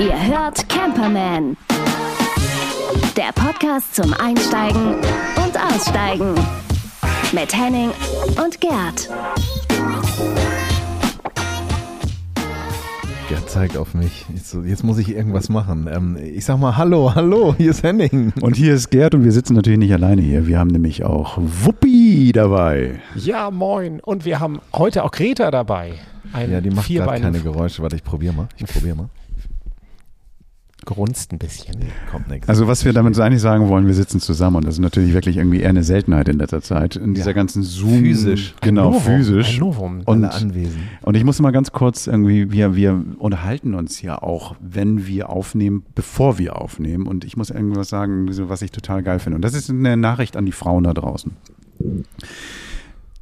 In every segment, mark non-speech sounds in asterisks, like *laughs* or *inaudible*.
Ihr hört Camperman. Der Podcast zum Einsteigen und Aussteigen. Mit Henning und Gerd. Gerd zeigt auf mich. Jetzt, jetzt muss ich irgendwas machen. Ähm, ich sag mal Hallo, hallo, hier ist Henning. Und hier ist Gerd und wir sitzen natürlich nicht alleine hier. Wir haben nämlich auch Wuppi dabei. Ja, moin. Und wir haben heute auch Greta dabei. Ein Ja, die macht gerade keine Geräusche. Warte, ich probiere mal. Ich probiere mal. Grunzt ein bisschen. Kommt nichts. Also was wir damit eigentlich sagen wollen, wir sitzen zusammen und das ist natürlich wirklich irgendwie eher eine Seltenheit in letzter Zeit. In dieser Ja. ganzen Zoom. Physisch. Genau, Ein Novum, physisch. Ein Novum. Und, anwesend. und ich muss mal ganz kurz irgendwie, wir, wir unterhalten uns ja auch, wenn wir aufnehmen, bevor wir aufnehmen. Und ich muss irgendwas sagen, was ich total geil finde. Und das ist eine Nachricht an die Frauen da draußen.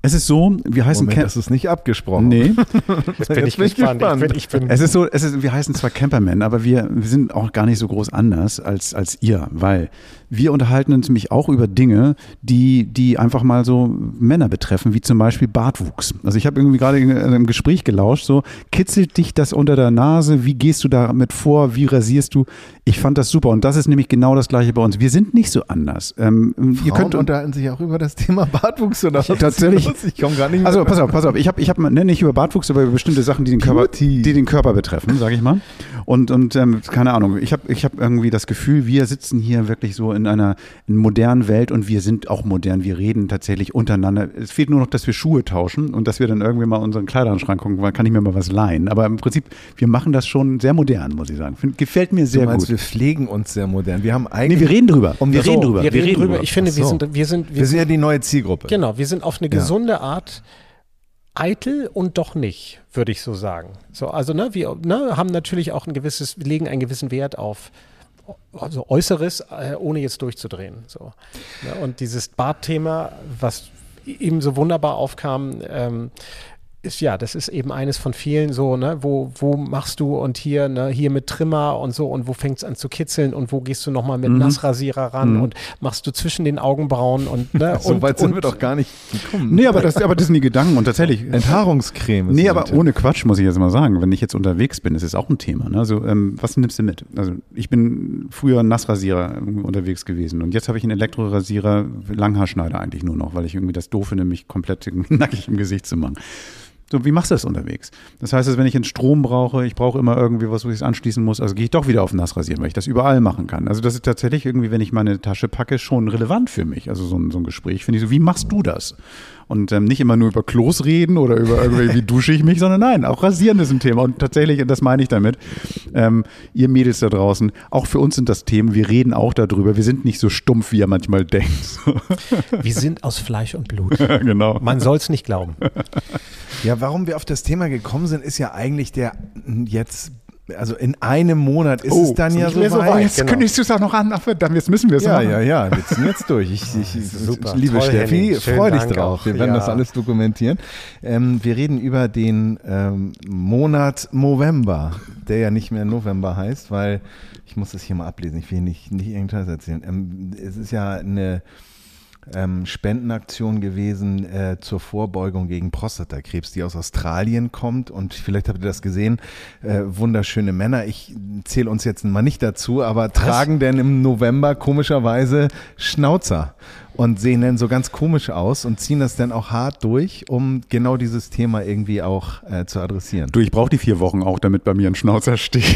Es ist so, wir heißen Moment, Cam- das ist nicht abgesprochen. Nee, *laughs* Jetzt bin ich gespannt. Ich bin, ich bin Es ist so, es ist, wir heißen zwar Camperman, aber wir, wir sind auch gar nicht so groß anders als, als ihr, weil wir unterhalten uns nämlich auch über Dinge, die, die einfach mal so Männer betreffen, wie zum Beispiel Bartwuchs. Also ich habe irgendwie gerade in einem Gespräch gelauscht, so kitzelt dich das unter der Nase, wie gehst du damit vor, wie rasierst du? Ich fand das super und das ist nämlich genau das gleiche bei uns. Wir sind nicht so anders. Ähm, ihr Frauen könnt unterhalten sich auch über das Thema Bartwuchs oder was? Tatsächlich. *laughs* Ich komme gar nicht mehr. Also pass auf, pass auf. Ich habe, ich hab, ne, nicht über Bartwuchs, aber über bestimmte Sachen, die den Körper, die den Körper betreffen, sage ich mal. Und und ähm, keine Ahnung. Ich habe, ich habe irgendwie das Gefühl, wir sitzen hier wirklich so in einer in modernen Welt und wir sind auch modern. Wir reden tatsächlich untereinander. Es fehlt nur noch, dass wir Schuhe tauschen und dass wir dann irgendwie mal unseren Kleiderschrank gucken, weil kann ich mir mal was leihen. Aber im Prinzip, wir machen das schon sehr modern, muss ich sagen. Gefällt mir du sehr meinst, gut. wir pflegen uns sehr modern. Wir haben Nee, eigentlich. wir reden drüber. Um wir das- reden so, drüber. wir reden drüber. Ich finde, Ach wir so. sind, wir sind, wir wir sind ja die neue Zielgruppe. genau, wir sind auf eine Ja. gesunde Art eitel und doch nicht, würde ich so sagen. So, also, ne, wir ne, haben natürlich auch ein gewisses, wir legen einen gewissen Wert auf also Äußeres, äh, ohne jetzt durchzudrehen. So. Ne, und dieses Bartthema, was eben so wunderbar aufkam, ähm, ist ja, das ist eben eines von vielen so, ne, wo, wo machst du und hier, ne, hier mit Trimmer und so und wo fängt es an zu kitzeln und wo gehst du nochmal mit Nassrasierer ran und machst du zwischen den Augenbrauen und, ne, *laughs* So und, weit sind und wir doch gar nicht gekommen. Nee, aber das, aber das sind die Gedanken und tatsächlich. *laughs* Enthaarungscreme. Nee, aber ohne Quatsch muss ich jetzt mal sagen, wenn ich jetzt unterwegs bin, ist es auch ein Thema. Ne? Also, ähm, was nimmst du mit? Also, ich bin früher Nassrasierer unterwegs gewesen und jetzt habe ich einen Elektrorasierer, Langhaarschneider eigentlich nur noch, weil ich irgendwie das doof finde, mich komplett *laughs* nackig im Gesicht zu machen. So, wie machst du das unterwegs? Das heißt, dass wenn ich einen Strom brauche, ich brauche immer irgendwie was, wo ich es anschließen muss, also gehe ich doch wieder auf Nassrasieren, weil ich das überall machen kann. Also das ist tatsächlich irgendwie, wenn ich meine Tasche packe, schon relevant für mich. Also so ein, so ein Gespräch finde ich so, wie machst du das? Und ähm, nicht immer nur über Klos reden oder über irgendwie, wie *laughs* dusche ich mich, sondern nein, auch rasieren ist ein Thema. Und tatsächlich, und das meine ich damit, ähm, ihr Mädels da draußen, auch für uns sind das Themen, wir reden auch darüber, wir sind nicht so stumpf, wie ihr manchmal denkt. wir sind aus Fleisch und Blut. *laughs* genau. Man soll es nicht glauben. Ja, warum wir auf das Thema gekommen sind, ist ja eigentlich der jetzt, also in einem Monat ist es dann ja nicht mehr so weit. jetzt genau. kündigst du es auch noch an, ach verdammt, jetzt müssen wir es Ja, machen. ja, ja, wir ziehen jetzt durch. Ich, ich, ich Super. liebe Toll, Steffi, Henning. Schönen freu dich Dank drauf. auch. Wir werden Ja. das alles dokumentieren. Ähm, wir reden über den ähm, Monat November, der ja nicht mehr November heißt, weil ich muss das hier mal ablesen. Ich will nicht, nicht irgendwas erzählen. Ähm, es ist ja eine ähm, Spendenaktion gewesen äh, zur Vorbeugung gegen Prostatakrebs, die aus Australien kommt. Und vielleicht habt ihr das gesehen, äh, wunderschöne Männer. Ich zähle uns jetzt mal nicht dazu, aber tragen denn im November komischerweise Schnauzer und sehen dann so ganz komisch aus und ziehen das dann auch hart durch, um genau dieses Thema irgendwie auch äh, zu adressieren. Du, ich brauche die vier Wochen auch, damit bei mir ein Schnauzer steht. *laughs*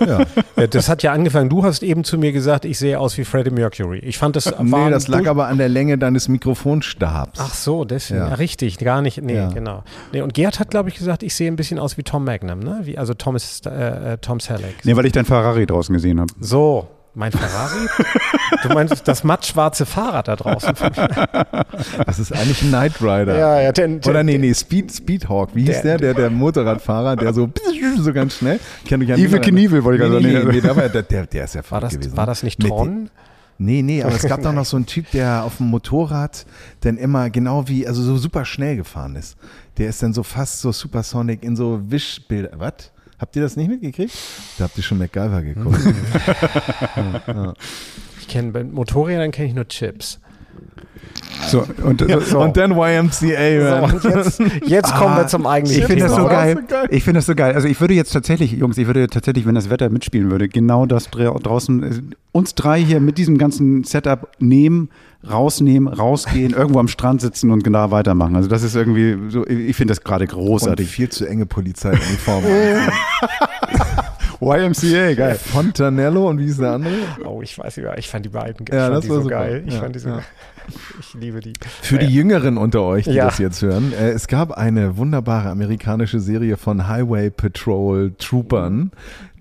Ja. Ja, Das hat ja angefangen. Du hast eben zu mir gesagt, ich sehe aus wie Freddie Mercury. Ich fand das war *laughs* Nee, das lag aber an der Länge deines Mikrofonstabs. Ach so, deswegen. Ja. Ja. richtig, gar nicht. Nee, Ja. genau. Nee, und Gerd hat, glaube ich, gesagt, ich sehe ein bisschen aus wie Tom Magnum, ne? Wie, also Thomas, äh, äh, Tom Selleck. nee, weil ich dein Ferrari draußen gesehen habe. So, mein Ferrari? du meinst das mattschwarze Fahrrad da draußen? *laughs* Das ist eigentlich ein Knight Rider. ja, ja, denn, Oder nee, nee, Speed, Speedhawk. Wie hieß der? Der, der Motorradfahrer, der so, *laughs* so ganz schnell. Kennt euch an Evil den- Knievel wollte ich nee, gerade nee, sagen. nee, nee, der, ist ja war, verrückt das, gewesen. war das nicht Tron? Nee, nee, aber es gab *laughs* doch noch so einen Typ, der auf dem Motorrad dann immer genau wie, also so super schnell gefahren ist. Der ist dann so fast so Supersonic in so Wischbilder. Was? Habt ihr das nicht mitgekriegt? Da habt ihr schon MacGyver geguckt. *laughs* Ich kenne bei Motorrädern kenne ich nur Chips. So, und, so. Und dann YMCA. So, man. und jetzt, jetzt kommen wir zum eigentlichen Ich finde das so geil. so geil. Ich finde das so geil. Also ich würde jetzt tatsächlich, Jungs, ich würde tatsächlich, wenn das Wetter mitspielen würde, genau das dra- draußen, äh, uns drei hier mit diesem ganzen Setup nehmen, rausnehmen, rausgehen, irgendwo am Strand sitzen und genau weitermachen. Also das ist irgendwie so, ich finde das gerade Und großartig. viel zu enge Polizeiuniform. *laughs* YMCA, geil. Fontanello und wie ist der andere? Oh, ich weiß nicht mehr. Ich fand die beiden ich Ja, fand das die war so super. geil. Ich Ja, fand die so ja. *laughs* Ich liebe die. Für die Jüngeren unter euch, die Ja. das jetzt hören, äh, es gab eine wunderbare amerikanische Serie von Highway Patrol Troopern,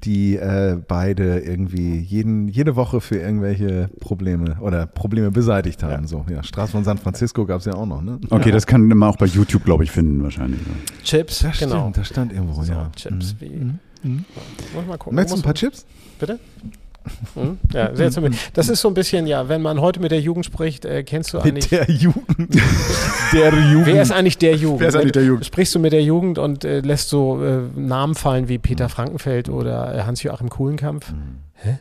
die äh, beide irgendwie jeden, jede Woche für irgendwelche Probleme oder Probleme beseitigt haben. Ja. So, ja, Straße von San Francisco gab es ja auch noch, ne? Okay, das kann man auch bei YouTube, glaube ich, finden wahrscheinlich. Chips, Das genau. stimmt, das stand irgendwo, So, ja. Chips. Mhm. Wie, Muss ich mal gucken. Möchtest du ein paar Chips? Bitte? Hm? Ja, sehr zum, das ist so ein bisschen, ja, wenn man heute mit der Jugend spricht, äh, kennst du eigentlich. Mit der Jugend. *laughs* der Jugend. Wer ist eigentlich der Jugend? Wer ist eigentlich der Jugend? Sprichst du mit der Jugend und äh, lässt so äh, Namen fallen wie Peter Frankenfeld oder äh, Hans-Joachim Kuhlenkampf? Hä?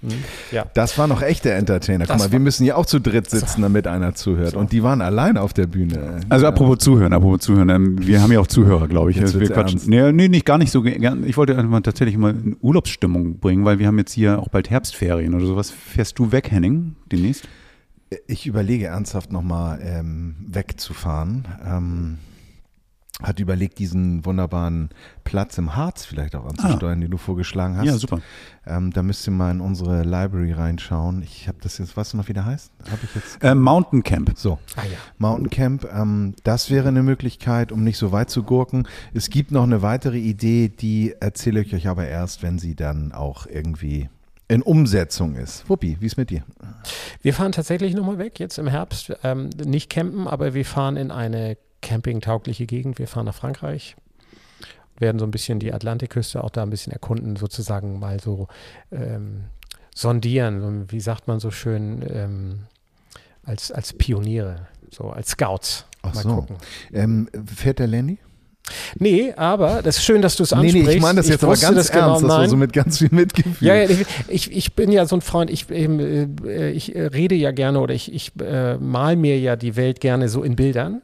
Hm? Ja. Das war noch echter Entertainer. Guck Das mal, wir müssen ja auch zu dritt sitzen, damit einer zuhört. Und die waren allein auf der Bühne. Also apropos Zuhören, apropos Zuhören, ähm, wir haben ja auch Zuhörer, glaube ich. Jetzt Also wir quatschen. ernst. Nee, nee, nicht gar nicht so. Ich wollte einfach tatsächlich mal in Urlaubsstimmung bringen, weil wir haben jetzt hier auch bald Herbstferien oder sowas. Fährst du weg, Henning, demnächst? Ich überlege ernsthaft nochmal ähm, wegzufahren. Ähm, hat überlegt, diesen wunderbaren Platz im Harz vielleicht auch anzusteuern, den du vorgeschlagen hast. Ah. Ja, super. Ähm, da müsst ihr mal in unsere Library reinschauen. Ich habe das jetzt, weißt du noch, wie der heißt? Habe ich jetzt. Äh, Mountain Camp. So, Ah ja. Mountain Camp, ähm, das wäre eine Möglichkeit, um nicht so weit zu gurken. Es gibt noch eine weitere Idee, die erzähle ich euch aber erst, wenn sie dann auch irgendwie in Umsetzung ist. Wuppi, wie ist mit dir? Wir fahren tatsächlich nochmal weg jetzt im Herbst. Ähm, nicht campen, aber wir fahren in eine campingtaugliche Gegend. Wir fahren nach Frankreich, werden so ein bisschen die Atlantikküste auch da ein bisschen erkunden, sozusagen mal so ähm, sondieren, so, wie sagt man so schön, ähm, als, als Pioniere, so als Scouts. Ach mal so. gucken. Ähm, fährt der Lenny? Nee, aber das ist schön, dass du es Nee, ansprichst. nee, ich meine das jetzt aber ganz das ernst, genau, das so mit ganz viel Mitgefühl. Ja, ja, ich, ich, bin ja so ein Freund, ich, ähm, äh, ich rede ja gerne oder ich, ich äh, mal mir ja die Welt gerne so in Bildern.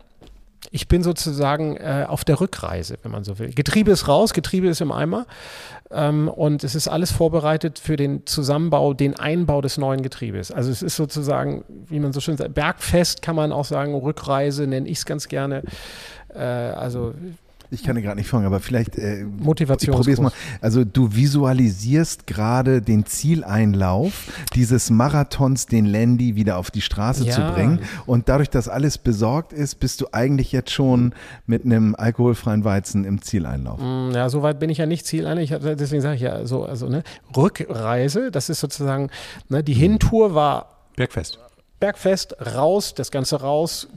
Ich bin sozusagen äh, auf der Rückreise, wenn man so will. Getriebe ist raus, Getriebe ist im Eimer ähm, und es ist alles vorbereitet für den Zusammenbau, den Einbau des neuen Getriebes. Also es ist sozusagen, wie man so schön sagt, Bergfest kann man auch sagen, Rückreise nenne ich es ganz gerne. Äh, also Ich kann dir gerade nicht folgen, aber vielleicht äh, ich Motivationskurs. probier's mal. Also du visualisierst gerade den Zieleinlauf dieses Marathons, den Landy wieder auf die Straße Ja. zu bringen. Und dadurch, dass alles besorgt ist, bist du eigentlich jetzt schon mit einem alkoholfreien Weizen im Zieleinlauf. Mm, Ja, so weit bin ich ja nicht hab- Deswegen sage ich ja so, also ne, Rückreise, das ist sozusagen, ne, die Hintour war Bergfest. Bergfest, raus, das Ganze raus,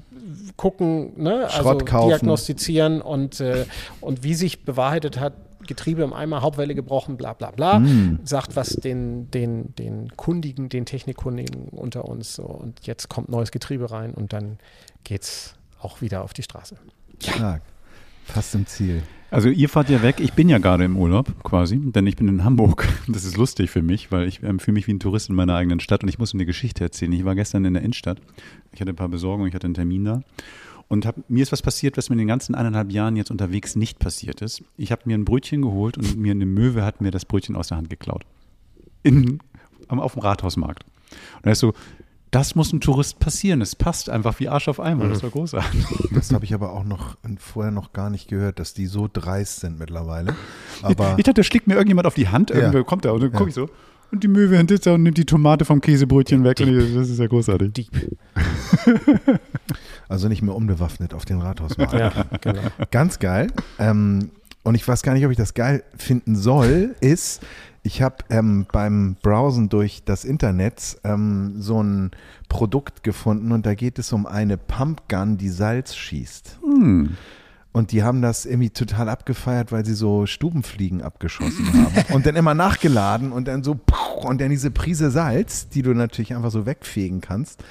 gucken, ne, also diagnostizieren und, äh, und wie sich bewahrheitet hat, Getriebe im Eimer, Hauptwelle gebrochen, bla bla bla, Mm. sagt was den, den, den Kundigen, den Technikkundigen unter uns so und jetzt kommt neues Getriebe rein und dann geht's auch wieder auf die Straße. Stark. Fast im Ziel. Also ihr fahrt ja weg, ich bin ja gerade im Urlaub quasi, denn ich bin in Hamburg. *laughs* Das ist lustig für mich, weil ich ähm, fühle mich wie ein Tourist in meiner eigenen Stadt und ich muss eine Geschichte erzählen. Ich war gestern in der Innenstadt, ich hatte ein paar Besorgungen, ich hatte einen Termin da und hab, mir ist was passiert, was mir in den ganzen eineinhalb Jahren jetzt unterwegs nicht passiert ist. Ich habe mir ein Brötchen geholt und mir eine Möwe hat mir das Brötchen aus der Hand geklaut. In, auf dem Rathausmarkt. Und er ist so, das muss ein Tourist passieren. Es passt einfach wie Arsch auf Eimer. Das war großartig. *laughs* Das habe ich aber auch noch vorher noch gar nicht gehört, dass die so dreist sind mittlerweile. Aber ich dachte, da schlägt mir irgendjemand auf die Hand, Ja. irgendwer kommt da und dann Ja. gucke ich so. Und die Möwe hinter da und nimmt die Tomate vom Käsebrötchen weg. Und ich, das ist ja großartig. Dieb. *laughs* also nicht mehr unbewaffnet auf den Rathausmarkt. Ja, genau. Ganz geil. Ähm, und ich weiß gar nicht, ob ich das geil finden soll, ist, ich habe ähm, beim Browsen durch das Internet ähm, so ein Produkt gefunden und da geht es um eine Pumpgun, die Salz schießt. Hm. Und die haben das irgendwie total abgefeiert, weil sie so Stubenfliegen abgeschossen haben. *laughs* Und dann immer nachgeladen und dann so, und dann diese Prise Salz, die du natürlich einfach so wegfegen kannst.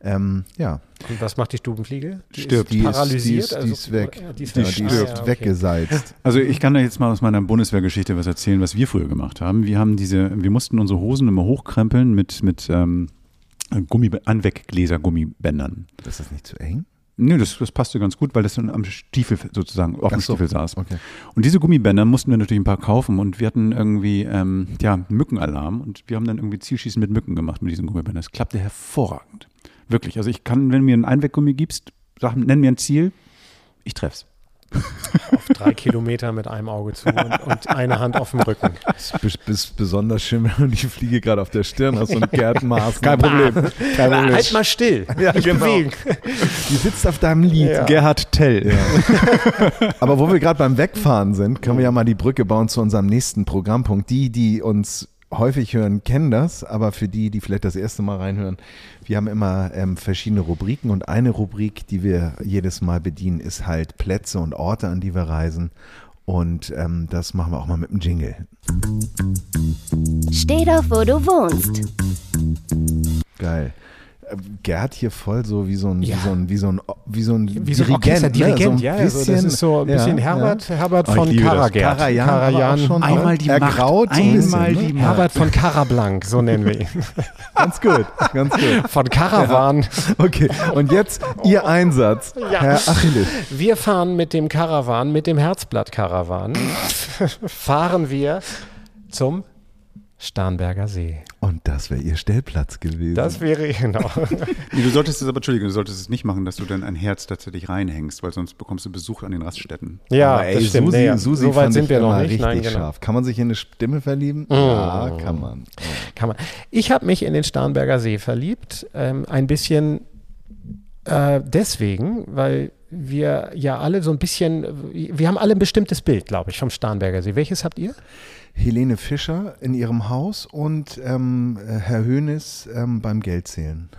Ähm, ja, Und was macht die Stubenfliege? Die Stirbt. die ist, paralysiert. die ist, die also- ist weg. Ja, die ist die Ah, ist ja, okay. weggesalzt. *laughs* Also ich kann da jetzt mal aus meiner Bundeswehrgeschichte was erzählen, was wir früher gemacht haben. Wir haben diese, wir mussten unsere Hosen immer hochkrempeln mit, mit ähm, äh, Gummi Anweggläser-Gummibändern. Das ist nicht zu eng? Nee, das, das passte ganz gut, weil das dann am Stiefel sozusagen auf dem so, Stiefel saß. okay. Und diese Gummibänder mussten wir natürlich ein paar kaufen und wir hatten irgendwie ähm, ja, Mückenalarm und wir haben dann irgendwie Zielschießen mit Mücken gemacht mit diesen Gummibändern. Das klappte hervorragend. Wirklich. Also ich kann, wenn du mir einen Einweggummi gibst, sag, nenn mir ein Ziel, ich treff's. Auf drei Kilometer mit einem Auge zu und, und eine Hand auf dem Rücken. Das ist bes- besonders schön, wenn du die Fliege gerade auf der Stirn hast und *laughs* Maaßen. Kein Problem. Kein Problem. Halt mal still. Ja, Nicht genau. bewegen. Die sitzt auf deinem Lied. Ja. Gerhard Tell. *laughs* Aber wo wir gerade beim Wegfahren sind, können wir ja mal die Brücke bauen zu unserem nächsten Programmpunkt. Die, die uns häufig hören, kennen das, aber für die, die vielleicht das erste Mal reinhören, wir haben immer ähm, verschiedene Rubriken und eine Rubrik, die wir jedes Mal bedienen, ist halt Plätze und Orte, an die wir reisen. Und ähm, das machen wir auch mal mit dem Jingle. Steh doch, wo du wohnst. Geil. Gerd hier voll so wie so ein, Ja. wie so ein, wie so ein, wie so ein Wie so ein Dirigent, Orchester, ne? Dirigent, so ja. ein Also das ist so ein bisschen ja, Herbert, Herbert Oh, von. Karagert. Karajan, auch schon Einmal die Macht. ergraut so ein bisschen, Einmal ne? die Macht. Herbert von Karablank, so nennen wir ihn. *laughs* Ganz gut, ganz gut. Von Karawan. Okay, und jetzt Ihr Einsatz. Herr Achilles. Wir fahren mit dem Karawan, mit dem Herzblatt-Karawan, fahren wir zum Starnberger See. Und das wäre Ihr Stellplatz gewesen. Das wäre, genau. *laughs* Nee, du solltest es aber, Entschuldigung, du solltest es nicht machen, dass du dann ein Herz tatsächlich reinhängst, weil sonst bekommst du Besuch an den Raststätten. Ja, Aber ey, das stimmt. Susi, Nee. Susi so weit sind wir noch nicht. richtig Nein, genau. scharf. Kann man sich in eine Stimme verlieben? Ja, kann man. Kann man. Ich habe mich in den Starnberger See verliebt. Ähm, ein bisschen äh, deswegen, weil wir ja alle so ein bisschen, wir haben alle ein bestimmtes Bild, glaube ich, vom Starnberger See. Welches habt ihr? Helene Fischer in ihrem Haus und ähm, Herr Hönes ähm, beim Geldzählen.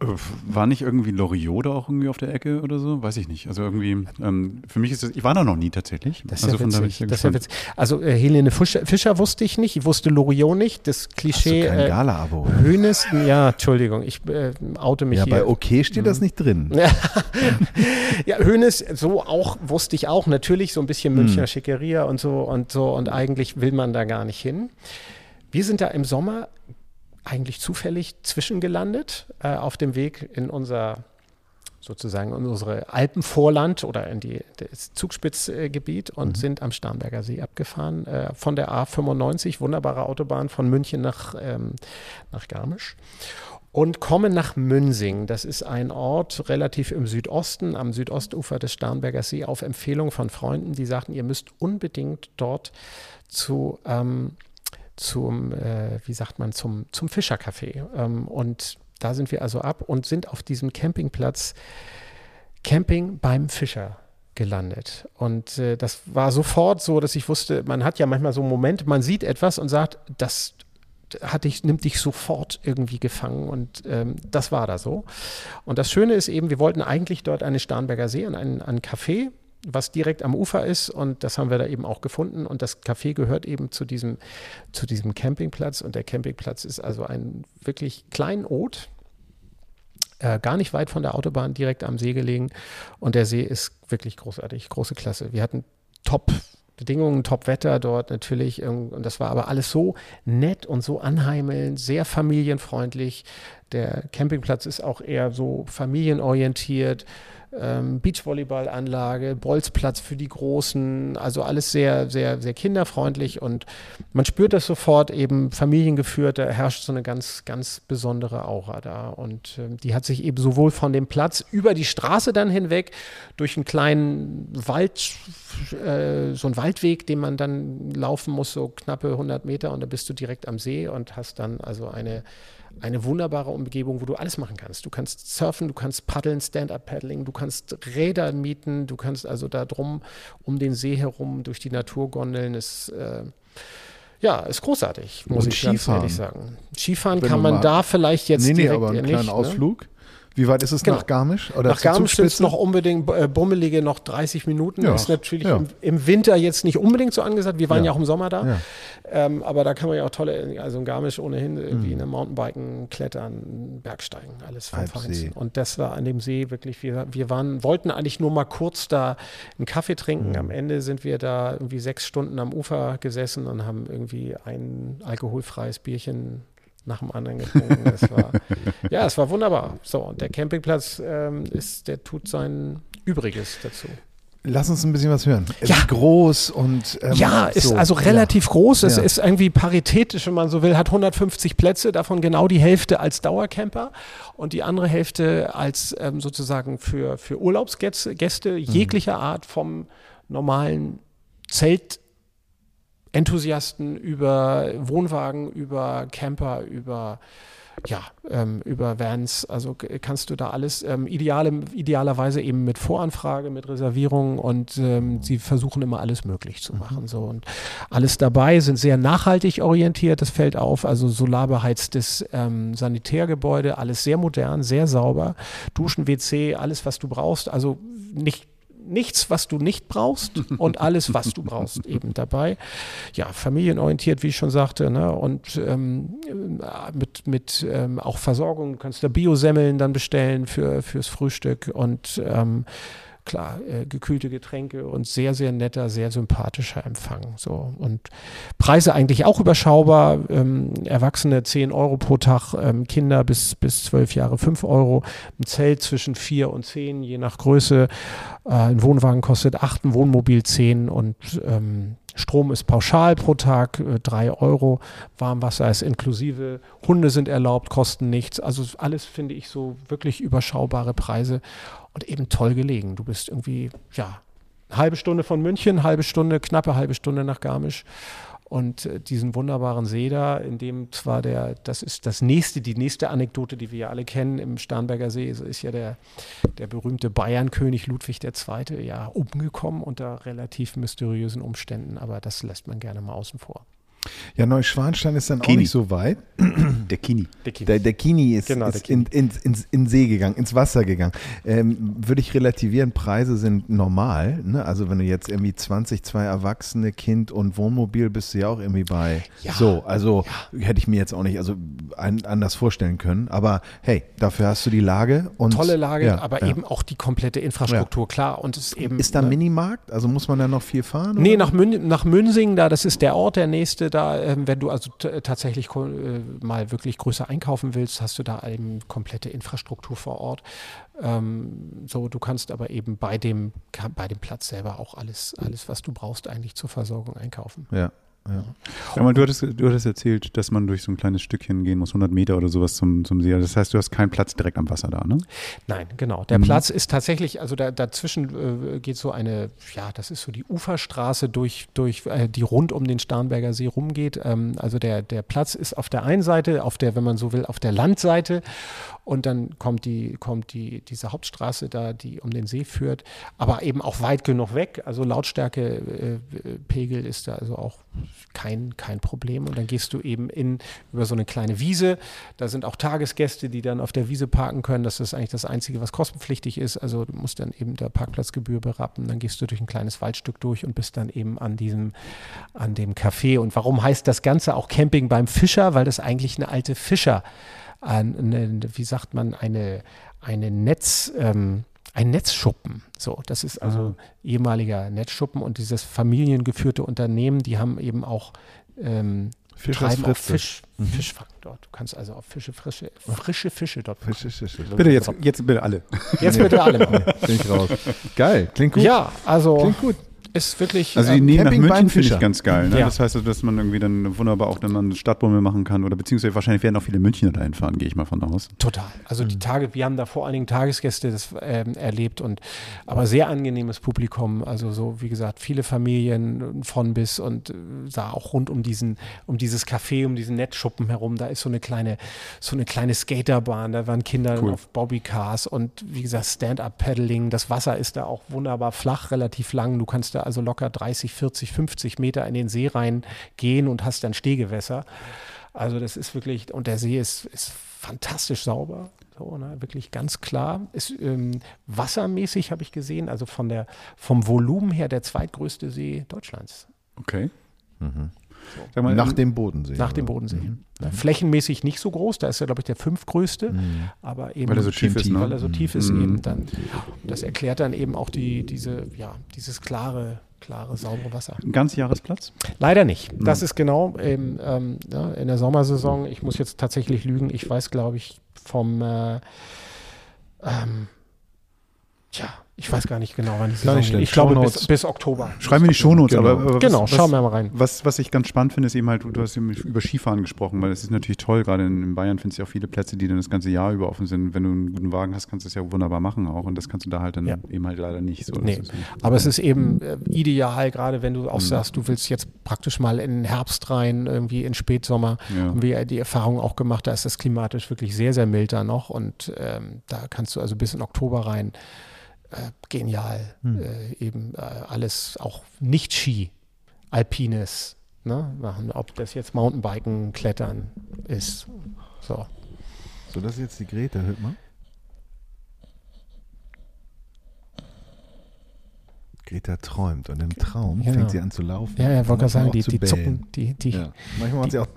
Äh, War nicht irgendwie Loriot da auch irgendwie auf der Ecke oder so? Weiß ich nicht. Also irgendwie, ähm, für mich ist das, ich war da noch nie tatsächlich. Das ist also ja bin witzig. Das ja witzig. Also äh, Helene Fischer, Fischer wusste ich nicht, ich wusste Loriot nicht. Das Hast Klischee. du kein äh, Gala-Abo? Hönes, ja, Entschuldigung, ich äh, oute mich Ja, hier. bei OK steht das nicht drin. *laughs* Ja, Hönes, so auch, wusste ich auch, natürlich so ein bisschen Münchner Schickeria und so und so und eigentlich will man da gar nicht hin. Wir sind da im Sommer eigentlich zufällig zwischengelandet, äh, auf dem Weg in unser sozusagen in unsere Alpenvorland oder in die, das Zugspitzgebiet und sind am Starnberger See abgefahren, äh, von der A95, wunderbare Autobahn von München nach, ähm, nach Garmisch und kommen nach Münsing. Das ist ein Ort relativ im Südosten, am Südostufer des Starnberger See, auf Empfehlung von Freunden, die sagten, ihr müsst unbedingt dort zu, ähm, zum, äh, wie sagt man, zum, zum Fischercafé. Ähm, und da sind wir also ab und sind auf diesem Campingplatz Camping beim Fischer gelandet. Und äh, das war sofort so, dass ich wusste, man hat ja manchmal so einen Moment, man sieht etwas und sagt, das hat dich, nimmt dich sofort irgendwie gefangen und ähm, das war da so. Und das Schöne ist eben, wir wollten eigentlich dort eine Starnberger See, an einen, einen Café, was direkt am Ufer ist und das haben wir da eben auch gefunden und das Café gehört eben zu diesem, zu diesem Campingplatz und der Campingplatz ist also ein wirklich kleinen Ort, äh, gar nicht weit von der Autobahn, direkt am See gelegen und der See ist wirklich großartig, große Klasse. Wir hatten top Bedingungen, Top-Wetter dort natürlich. Und das war aber alles so nett und so anheimelnd, sehr familienfreundlich. Der Campingplatz ist auch eher so familienorientiert. Ähm, Beachvolleyballanlage, Bolzplatz für die Großen, also alles sehr, sehr, sehr kinderfreundlich und man spürt das sofort eben familiengeführt, da herrscht so eine ganz, ganz besondere Aura da und ähm, die hat sich eben sowohl von dem Platz über die Straße dann hinweg durch einen kleinen Wald, äh, so einen Waldweg, den man dann laufen muss, so knappe 100 Meter und dann bist du direkt am See und hast dann also eine eine wunderbare Umgebung, wo du alles machen kannst. Du kannst surfen, du kannst paddeln, Stand-up-Paddling, du kannst Räder mieten, du kannst also da drum um den See herum durch die Natur gondeln. Ist, äh, ja, ist großartig, muss Und ich ganz Skifahren. ehrlich sagen. Skifahren Wenn kann man da vielleicht jetzt nee, nee, direkt aber einen kleinen nicht. Ne? Wie weit ist es Genau. nach Garmisch? Oder Nach Garmisch sind es noch unbedingt äh, bummelige noch 30 Minuten. Ja, Ist natürlich ja. im, im Winter jetzt nicht unbedingt so angesagt. Wir waren ja, Ja. auch im Sommer da. Ähm, aber da kann man ja auch tolle, also in Garmisch ohnehin Mhm. irgendwie eine Mountainbiken, Klettern, Bergsteigen, alles vom. Feinsten. Und das war an dem See wirklich, wir, wir waren, wollten eigentlich nur mal kurz da einen Kaffee trinken. Mhm. Am Ende sind wir da irgendwie sechs Stunden am Ufer gesessen und haben irgendwie ein alkoholfreies Bierchen nach dem anderen getrunken. Es war, *laughs* ja, es war wunderbar. So, und der Campingplatz ähm, ist, der tut sein Übriges dazu. Lass uns ein bisschen was hören. Ja. Wie groß und ähm, Ja, ist so. also relativ groß. Es Ja. ist irgendwie paritätisch, wenn man so will, hat 150 Plätze, davon genau die Hälfte als Dauercamper und die andere Hälfte als ähm, sozusagen für, für Urlaubsgäste Gäste jeglicher Art vom normalen Zeltenthusiasten über Wohnwagen, über Camper, über ja, ähm, über Vans, also kannst du da alles, ähm, ideale, idealerweise eben mit Voranfrage, mit Reservierung und ähm, sie versuchen immer alles möglich zu machen. So. Und alles dabei, sind sehr nachhaltig orientiert, das fällt auf, also solarbeheiztes ähm, Sanitärgebäude, alles sehr modern, sehr sauber, Duschen, WC, alles, was du brauchst, also nicht nichts, was du nicht brauchst *laughs* und alles, was du brauchst, eben dabei. Ja, familienorientiert, wie ich schon sagte, ne? und ähm, äh, mit, mit ähm, auch Versorgung, du kannst da Biosemmeln dann bestellen für, fürs Frühstück und ähm, klar, äh, gekühlte Getränke und sehr, sehr netter, sehr sympathischer Empfang. So. Und Preise eigentlich auch überschaubar. Ähm, Erwachsene 10 Euro pro Tag, ähm, Kinder bis, bis 12 Jahre 5 Euro. Ein Zelt zwischen 4 und 10, je nach Größe. Äh, ein Wohnwagen kostet 8, ein Wohnmobil 10 und ähm, Strom ist pauschal pro Tag äh, 3 Euro. Warmwasser ist inklusive. Hunde sind erlaubt, kosten nichts. Also alles finde ich so wirklich überschaubare Preise und eben toll gelegen. Du bist irgendwie, ja, halbe Stunde von München, halbe Stunde, knappe halbe Stunde nach Garmisch. Und äh, diesen wunderbaren See da, in dem zwar der, das ist das nächste, die nächste Anekdote, die wir ja alle kennen im Starnberger See, so ist ja der, der berühmte Bayernkönig Ludwig II. ja umgekommen unter relativ mysteriösen Umständen, aber das lässt man gerne mal außen vor. Ja, Neuschwanstein ist dann auch Kini. nicht so weit. Der Kini. Der, der Kini ist, Genau, der ist in, in, ins, in See gegangen, ins Wasser gegangen. Ähm, würde ich relativieren, Preise sind normal. Ne? Also wenn du jetzt irgendwie 20, zwei Erwachsene, Kind und Wohnmobil, bist du ja auch irgendwie bei. Ja. So, also hätte ich mir jetzt auch nicht also ein, anders vorstellen können. Aber hey, dafür hast du die Lage und Tolle Lage, ja, aber ja. eben auch die komplette Infrastruktur, klar. Und es ist eben. Ist da ne, Minimarkt? Also muss man da noch viel fahren? Nee, nach, Mün nach Münsing, da, das ist der Ort, der nächste, da, ähm, wenn du also t- tatsächlich äh, mal wirklich größer einkaufen willst, hast du da eben komplette Infrastruktur vor Ort. Ähm, so, du kannst aber eben bei dem, bei dem Platz selber auch alles, alles, was du brauchst, eigentlich zur Versorgung einkaufen. Ja. Ja. Mal, du hattest, du hattest erzählt, dass man durch so ein kleines Stückchen gehen muss, 100 Meter oder sowas zum, zum See. Das heißt, du hast keinen Platz direkt am Wasser da, ne? Nein, genau. Der Platz ist tatsächlich, also da, dazwischen äh, geht so eine, ja, das ist so die Uferstraße durch, durch äh, die rund um den Starnberger See rumgeht. Ähm, also der, der Platz ist auf der einen Seite, auf der, wenn man so will, auf der Landseite und dann kommt die, kommt die, diese Hauptstraße da, die um den See führt, aber eben auch weit genug weg. Also Lautstärkepegel äh, Pegel ist da also auch kein, kein Problem. Und dann gehst du eben in über so eine kleine Wiese. Da sind auch Tagesgäste, die dann auf der Wiese parken können. Das ist eigentlich das Einzige, was kostenpflichtig ist. Also du musst dann eben der Parkplatzgebühr berappen. Dann gehst du durch ein kleines Waldstück durch und bist dann eben an diesem, an dem Café. Und warum heißt das Ganze auch Camping beim Fischer? Weil das eigentlich eine alte Fischer, eine, wie sagt man, eine, eine Netz, ähm, ein Netzschuppen. So, das ist also ehemaliger Netzschuppen und dieses familiengeführte Unternehmen, die haben eben auch ähm, Fischers treiben auf Fritze. Fisch, Fischfang dort. Du kannst also auf Fische, frische, frische Fische dort fangen. Fisch, Fisch, Fisch. Bitte jetzt, jetzt bitte alle. Jetzt bitte alle. *laughs* Bin ich raus. Geil, klingt gut. Ja, also Klingt gut. Ist wirklich. Also die ähm, Nähe nach München finde ich ganz geil. Ne? Ja. Das heißt, also, dass man irgendwie dann wunderbar auch dann mal eine Stadtbummel machen kann oder beziehungsweise wahrscheinlich werden auch viele Münchner dahin fahren, gehe ich mal von aus. Total. Also die Tage, wir haben da vor allen Dingen Tagesgäste das, ähm, erlebt und aber sehr angenehmes Publikum. Also so, wie gesagt, viele Familien von bis und äh, da auch rund um diesen, um dieses Café, um diesen Netzschuppen herum. Da ist so eine kleine, so eine kleine Skaterbahn. Da waren Kinder Cool. auf Bobbycars und wie gesagt, Stand-up-Paddling. Das Wasser ist da auch wunderbar flach, relativ lang. Du kannst da also locker 30, 40, 50 Meter in den See rein gehen und hast dann Stehgewässer. Also das ist wirklich, und der See ist, ist fantastisch sauber. So, ne, wirklich ganz klar. Ist ähm, wassermäßig, habe ich gesehen, also von der, vom Volumen her der zweitgrößte See Deutschlands. Okay. Sag mal, Nach dem Bodensee. Nach dem? Bodensee. Ja, flächenmäßig nicht so groß, da ist er, glaube ich, der fünftgrößte, aber eben Weil er so tief ist, ne? weil er so tief ist Mhm. eben dann. Das erklärt dann eben auch die, diese, ja, dieses klare, klare, saubere Wasser. Ein ganz Jahresplatz? Leider nicht. Das ist genau im, ähm, ja, in der Sommersaison. Ich muss jetzt tatsächlich lügen. Ich weiß, glaube ich, vom, äh, ähm, tja, ich weiß gar nicht genau, wann die Saison nicht schlimm. Ich glaube bis, bis Oktober. Schreiben wir die Shownotes, Genau. aber, aber Genau, was, schauen wir mal rein. Was, was ich ganz spannend finde, ist eben halt, du hast eben über Skifahren gesprochen, weil es ist natürlich toll, gerade in, in Bayern findest du ja auch viele Plätze, die dann das ganze Jahr über offen sind. Wenn du einen guten Wagen hast, kannst du es ja wunderbar machen auch und das kannst du da halt dann Ja. eben halt leider nicht. So, Nee. ist- Aber es ist eben äh, ideal, gerade wenn du Mhm. auch sagst, du willst jetzt praktisch mal in den Herbst rein, irgendwie in Spätsommer. Ja. Haben wir ja die Erfahrung auch gemacht, da ist das klimatisch wirklich sehr, sehr mild da noch und ähm, da kannst du also bis in Oktober rein. Äh, genial. Äh, eben äh, alles auch nicht Ski, Alpines ne, machen, ob das jetzt Mountainbiken, Klettern ist. So. So, das ist jetzt die Greta Hüttmer. Greta träumt und im Traum Genau. fängt sie an zu laufen. Ja, ja, Und wollte gerade sagen, die, die zucken, die, die, Ja. Manchmal macht sie auch. *laughs* *laughs*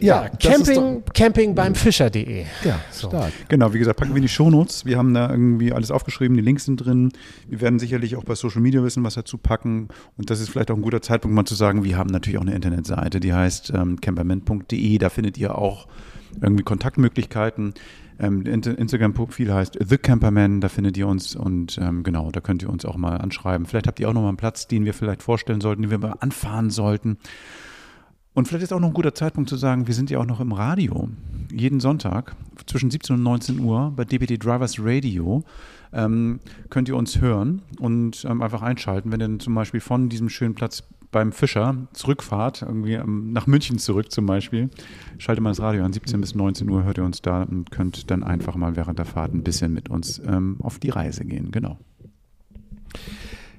Ja, Camping, Camping beim Fischer.de. Ja, So. stark. Genau, wie gesagt, packen wir in die Shownotes. Wir haben da irgendwie alles aufgeschrieben, die Links sind drin. Wir werden sicherlich auch bei Social Media wissen, was dazu packen. Und das ist vielleicht auch ein guter Zeitpunkt, mal zu sagen, wir haben natürlich auch eine Internetseite, die heißt ähm, camperman.de. Da findet ihr auch irgendwie Kontaktmöglichkeiten. Ähm, Instagram-Profil heißt The Camperman, da findet ihr uns und ähm, genau, da könnt ihr uns auch mal anschreiben. Vielleicht habt ihr auch noch mal einen Platz, den wir vielleicht vorstellen sollten, den wir mal anfahren sollten. Und vielleicht ist auch noch ein guter Zeitpunkt zu sagen, wir sind ja auch noch im Radio. Jeden Sonntag zwischen 17 und 19 Uhr bei DPD Drivers Radio ähm, könnt ihr uns hören und ähm, einfach einschalten. Wenn ihr zum Beispiel von diesem schönen Platz beim Fischer zurückfahrt, irgendwie ähm, nach München zurück zum Beispiel, schaltet mal das Radio an, 17 bis 19 Uhr hört ihr uns da und könnt dann einfach mal während der Fahrt ein bisschen mit uns ähm, auf die Reise gehen. Genau.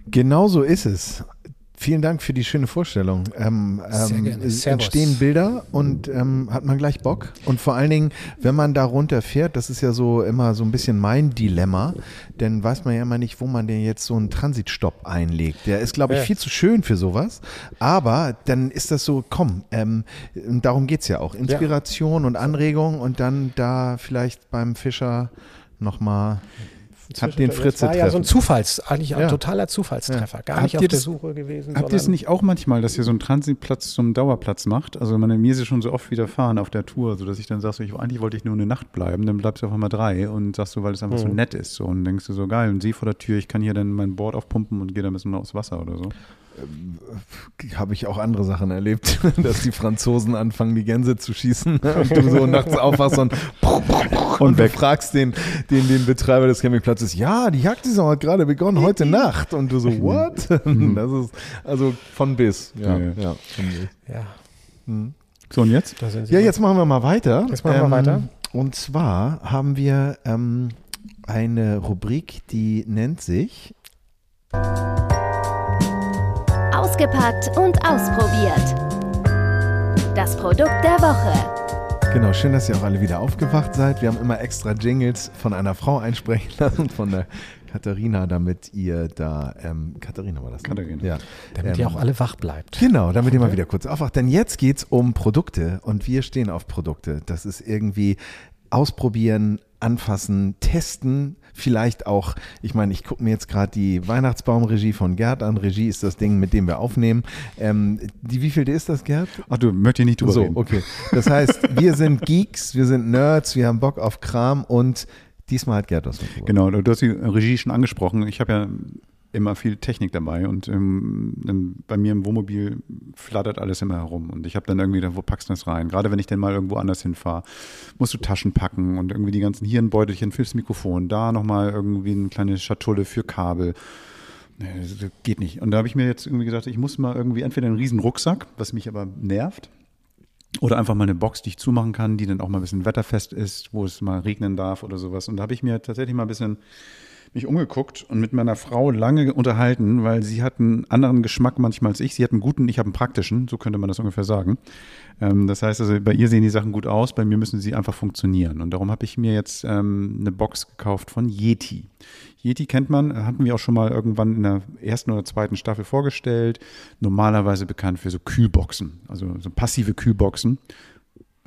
Genau so ist es. Vielen Dank für die schöne Vorstellung. Ähm, Sehr ähm, gerne. es entstehen Bilder und ähm, hat man gleich Bock. Und vor allen Dingen, wenn man da runterfährt, das ist ja so immer so ein bisschen mein Dilemma, denn weiß man ja immer nicht, wo man denn jetzt so einen Transitstopp einlegt. Der ist, glaube ich, Ja. viel zu schön für sowas. Aber dann ist das so, komm, ähm, darum geht's ja auch. Inspiration und Anregung und dann da vielleicht beim Fischer nochmal Hab den Das Fritze war ja so ein. Zufalls, eigentlich ein Ja. totaler Zufallstreffer. Gar Habt nicht auf ihr der das- Suche gewesen. Habt ihr es nicht auch manchmal, dass ihr so einen Transitplatz zum Dauerplatz macht? Also meine, mir ist es schon so oft widerfahren auf der Tour, so dass ich dann sag, so, ich, eigentlich wollte ich nur eine Nacht bleiben, dann bleibst du auf einmal drei und sagst du, weil es einfach so nett ist. So, und denkst du so, geil, ein See vor der Tür, ich kann hier dann mein Board aufpumpen und gehe dann ein bisschen aufs Wasser oder so. Habe ich auch andere Sachen erlebt, *laughs* dass die Franzosen anfangen, die Gänse zu schießen und du so nachts aufwachst und, *laughs* und, du fragst den, den, den Betreiber des Campingplatzes, ja, die Jagdsaison hat gerade begonnen, heute *laughs* Nacht. Und du so, what? Das ist also von bis. Ja, Ja, ja. ja. von bis. Ja, So, und jetzt? da sind sie. Ja, jetzt machen wir mal weiter. Jetzt machen wir weiter. Und zwar haben wir ähm, eine Rubrik, die nennt sich Ausgepackt und ausprobiert. Das Produkt der Woche. Genau, schön, dass ihr auch alle wieder aufgewacht seid. Wir haben immer extra Jingles von einer Frau einsprechen lassen, von der Katharina, damit ihr da, ähm, Katharina war das. ne? Katharina. Ja. Damit ähm, ihr auch alle wach bleibt. Genau, damit ihr mal wieder kurz aufwacht. Denn jetzt geht's um Produkte und wir stehen auf Produkte. Das ist irgendwie ausprobieren, anfassen, testen, vielleicht auch, ich meine, ich gucke mir jetzt gerade die Weihnachtsbaumregie von Gerd an. Regie ist das Ding, mit dem wir aufnehmen. Ähm, die, wie viel ist das, Gerd? Ach du, möchte ich nicht drüber So, reden. okay. Das heißt, wir sind *laughs* Geeks, wir sind Nerds, wir haben Bock auf Kram und diesmal hat Gerd was mitgebracht. Genau, du hast die Regie schon angesprochen. Ich habe ja immer viel Technik dabei und ähm, bei mir im Wohnmobil flattert alles immer herum und ich habe dann irgendwie, da, wo packst du das rein? Gerade wenn ich dann mal irgendwo anders hinfahre, musst du Taschen packen und irgendwie die ganzen hier ein Beutelchen fürs Mikrofon, da nochmal irgendwie eine kleine Schatulle für Kabel. Nee, geht nicht. Und da habe ich mir jetzt irgendwie gesagt, ich muss mal irgendwie entweder einen riesen Rucksack, was mich aber nervt, oder einfach mal eine Box, die ich zumachen kann, die dann auch mal ein bisschen wetterfest ist, wo es mal regnen darf oder sowas. Und da habe ich mir tatsächlich mal ein bisschen mich umgeguckt und mit meiner Frau lange unterhalten, weil sie hat einen anderen Geschmack manchmal als ich. Sie hat einen guten, ich habe einen praktischen, so könnte man das ungefähr sagen. Ähm, das heißt also, bei ihr sehen die Sachen gut aus, bei mir müssen sie einfach funktionieren. Und darum habe ich mir jetzt ähm, eine Box gekauft von Yeti. Yeti kennt man, hatten wir auch schon mal irgendwann in der ersten oder zweiten Staffel vorgestellt. Normalerweise bekannt für so Kühlboxen, also so passive Kühlboxen.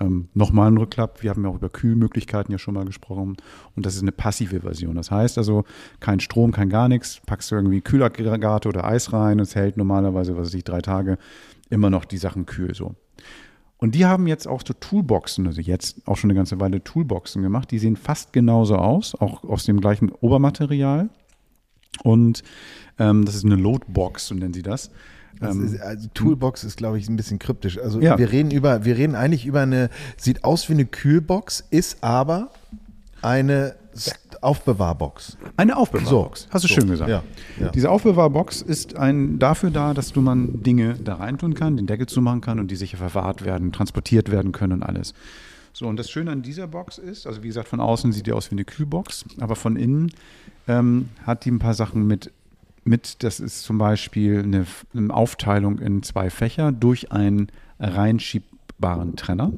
Ähm, Nochmal ein Rückklapp, wir haben ja auch über Kühlmöglichkeiten ja schon mal gesprochen und das ist eine passive Version. Das heißt also kein Strom, kein gar nichts, packst du irgendwie Kühlaggregate oder Eis rein es hält normalerweise, was weiß ich, drei Tage immer noch die Sachen kühl so. Und die haben jetzt auch so Toolboxen, also jetzt auch schon eine ganze Weile Toolboxen gemacht. Die sehen fast genauso aus, auch aus dem gleichen Obermaterial. Und ähm, das ist eine Loadbox, so nennen sie das. Ähm, ist, also Toolbox ist, glaube ich, ein bisschen kryptisch. Also Ja. wir reden über, wir reden eigentlich über eine, sieht aus wie eine Kühlbox, ist aber eine Aufbewahrbox. Eine Aufbewahrbox. So, Hast du so, schön gesagt. ja, ja. Diese Aufbewahrbox ist ein, dafür da, dass du man Dinge da reintun kann, den Deckel zumachen kann und die sicher verwahrt werden, transportiert werden können und alles. So, und das Schöne an dieser Box ist, also wie gesagt, von außen sieht die aus wie eine Kühlbox, aber von innen ähm, hat die ein paar Sachen mit. Mit, das ist zum Beispiel eine, eine Aufteilung in zwei Fächer durch einen reinschiebbaren Trenner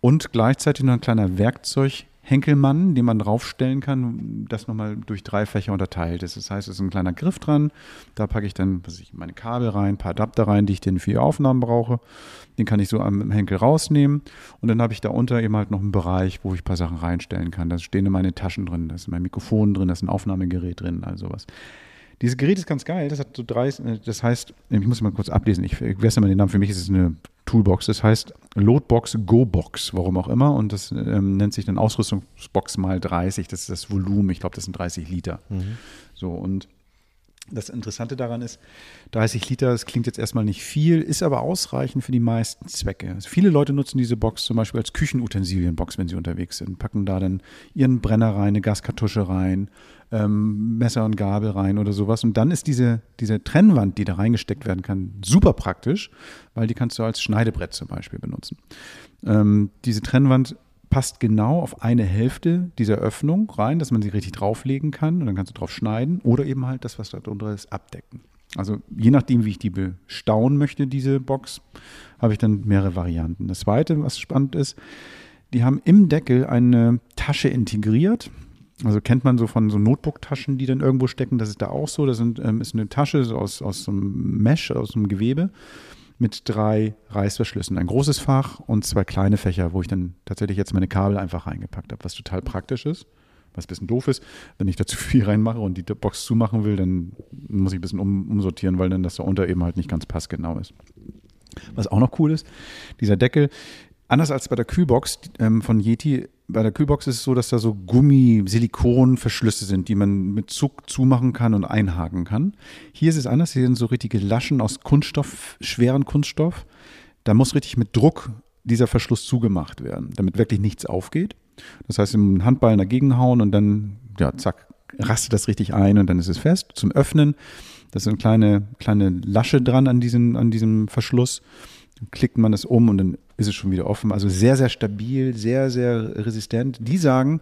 und gleichzeitig noch ein kleiner Werkzeughenkelmann, den man draufstellen kann, das nochmal durch drei Fächer unterteilt ist. Das heißt, es ist ein kleiner Griff dran, da packe ich dann was ich, meine Kabel rein, ein paar Adapter rein, die ich dann für die Aufnahmen brauche. Den kann ich so am Henkel rausnehmen und dann habe ich da unter eben halt noch einen Bereich, wo ich ein paar Sachen reinstellen kann. Da stehen meine Taschen drin, da ist mein Mikrofon drin, da ist ein Aufnahmegerät drin, all sowas. Dieses Gerät ist ganz geil. Das hat so drei, äh, das heißt, ich muss mal kurz ablesen. Ich vergesse mal den Namen. Für mich ist es eine Toolbox. Das heißt Loadbox Go Box, warum auch immer. Und das ähm, nennt sich dann Ausrüstungsbox mal 30. Das ist das Volumen. Ich glaube, das sind 30 Liter. So und das Interessante daran ist, 30 Liter, das klingt jetzt erstmal nicht viel, ist aber ausreichend für die meisten Zwecke. Also viele Leute nutzen diese Box zum Beispiel als Küchenutensilienbox, wenn sie unterwegs sind, packen da dann ihren Brenner rein, eine Gaskartusche rein, ähm, Messer und Gabel rein oder sowas. Und dann ist diese, diese Trennwand, die da reingesteckt werden kann, super praktisch, weil die kannst du als Schneidebrett zum Beispiel benutzen. Ähm, diese Trennwand passt genau auf eine Hälfte dieser Öffnung rein, dass man sie richtig drauflegen kann und dann kannst du drauf schneiden oder eben halt das, was da drunter ist, abdecken. Also je nachdem, wie ich die bestauen möchte, diese Box, habe ich dann mehrere Varianten. Das zweite, was spannend ist, die haben im Deckel eine Tasche integriert. Also kennt man so von so Notebook-Taschen, die dann irgendwo stecken. Das ist da auch so. Das sind, ähm, ist eine Tasche aus, aus so einem Mesh, aus einem Gewebe mit drei Reißverschlüssen. Ein großes Fach und zwei kleine Fächer, wo ich dann tatsächlich jetzt meine Kabel einfach reingepackt habe, was total praktisch ist. Was ein bisschen doof ist, wenn ich da *laughs* zu viel reinmache und die Box zumachen will, dann muss ich ein bisschen um, umsortieren, weil dann das da unter eben halt nicht ganz passgenau ist. Was auch noch cool ist, dieser Deckel, anders als bei der Kühlbox ähm, von Yeti, bei der Kühlbox ist es so, dass da so Gummi-Silikon-Verschlüsse sind, die man mit Zug zumachen kann und einhaken kann. Hier ist es anders, hier sind so richtige Laschen aus Kunststoff, schweren Kunststoff. Da muss richtig mit Druck dieser Verschluss zugemacht werden, damit wirklich nichts aufgeht. Das heißt, im Handballen dagegen hauen und dann, ja, zack, rastet das richtig ein und dann ist es fest. Zum Öffnen, da ist eine kleine, kleine Lasche dran an diesem, an diesem Verschluss. Dann klickt man das um und dann ist es schon wieder offen. Also sehr, sehr stabil, sehr, sehr resistent. Die sagen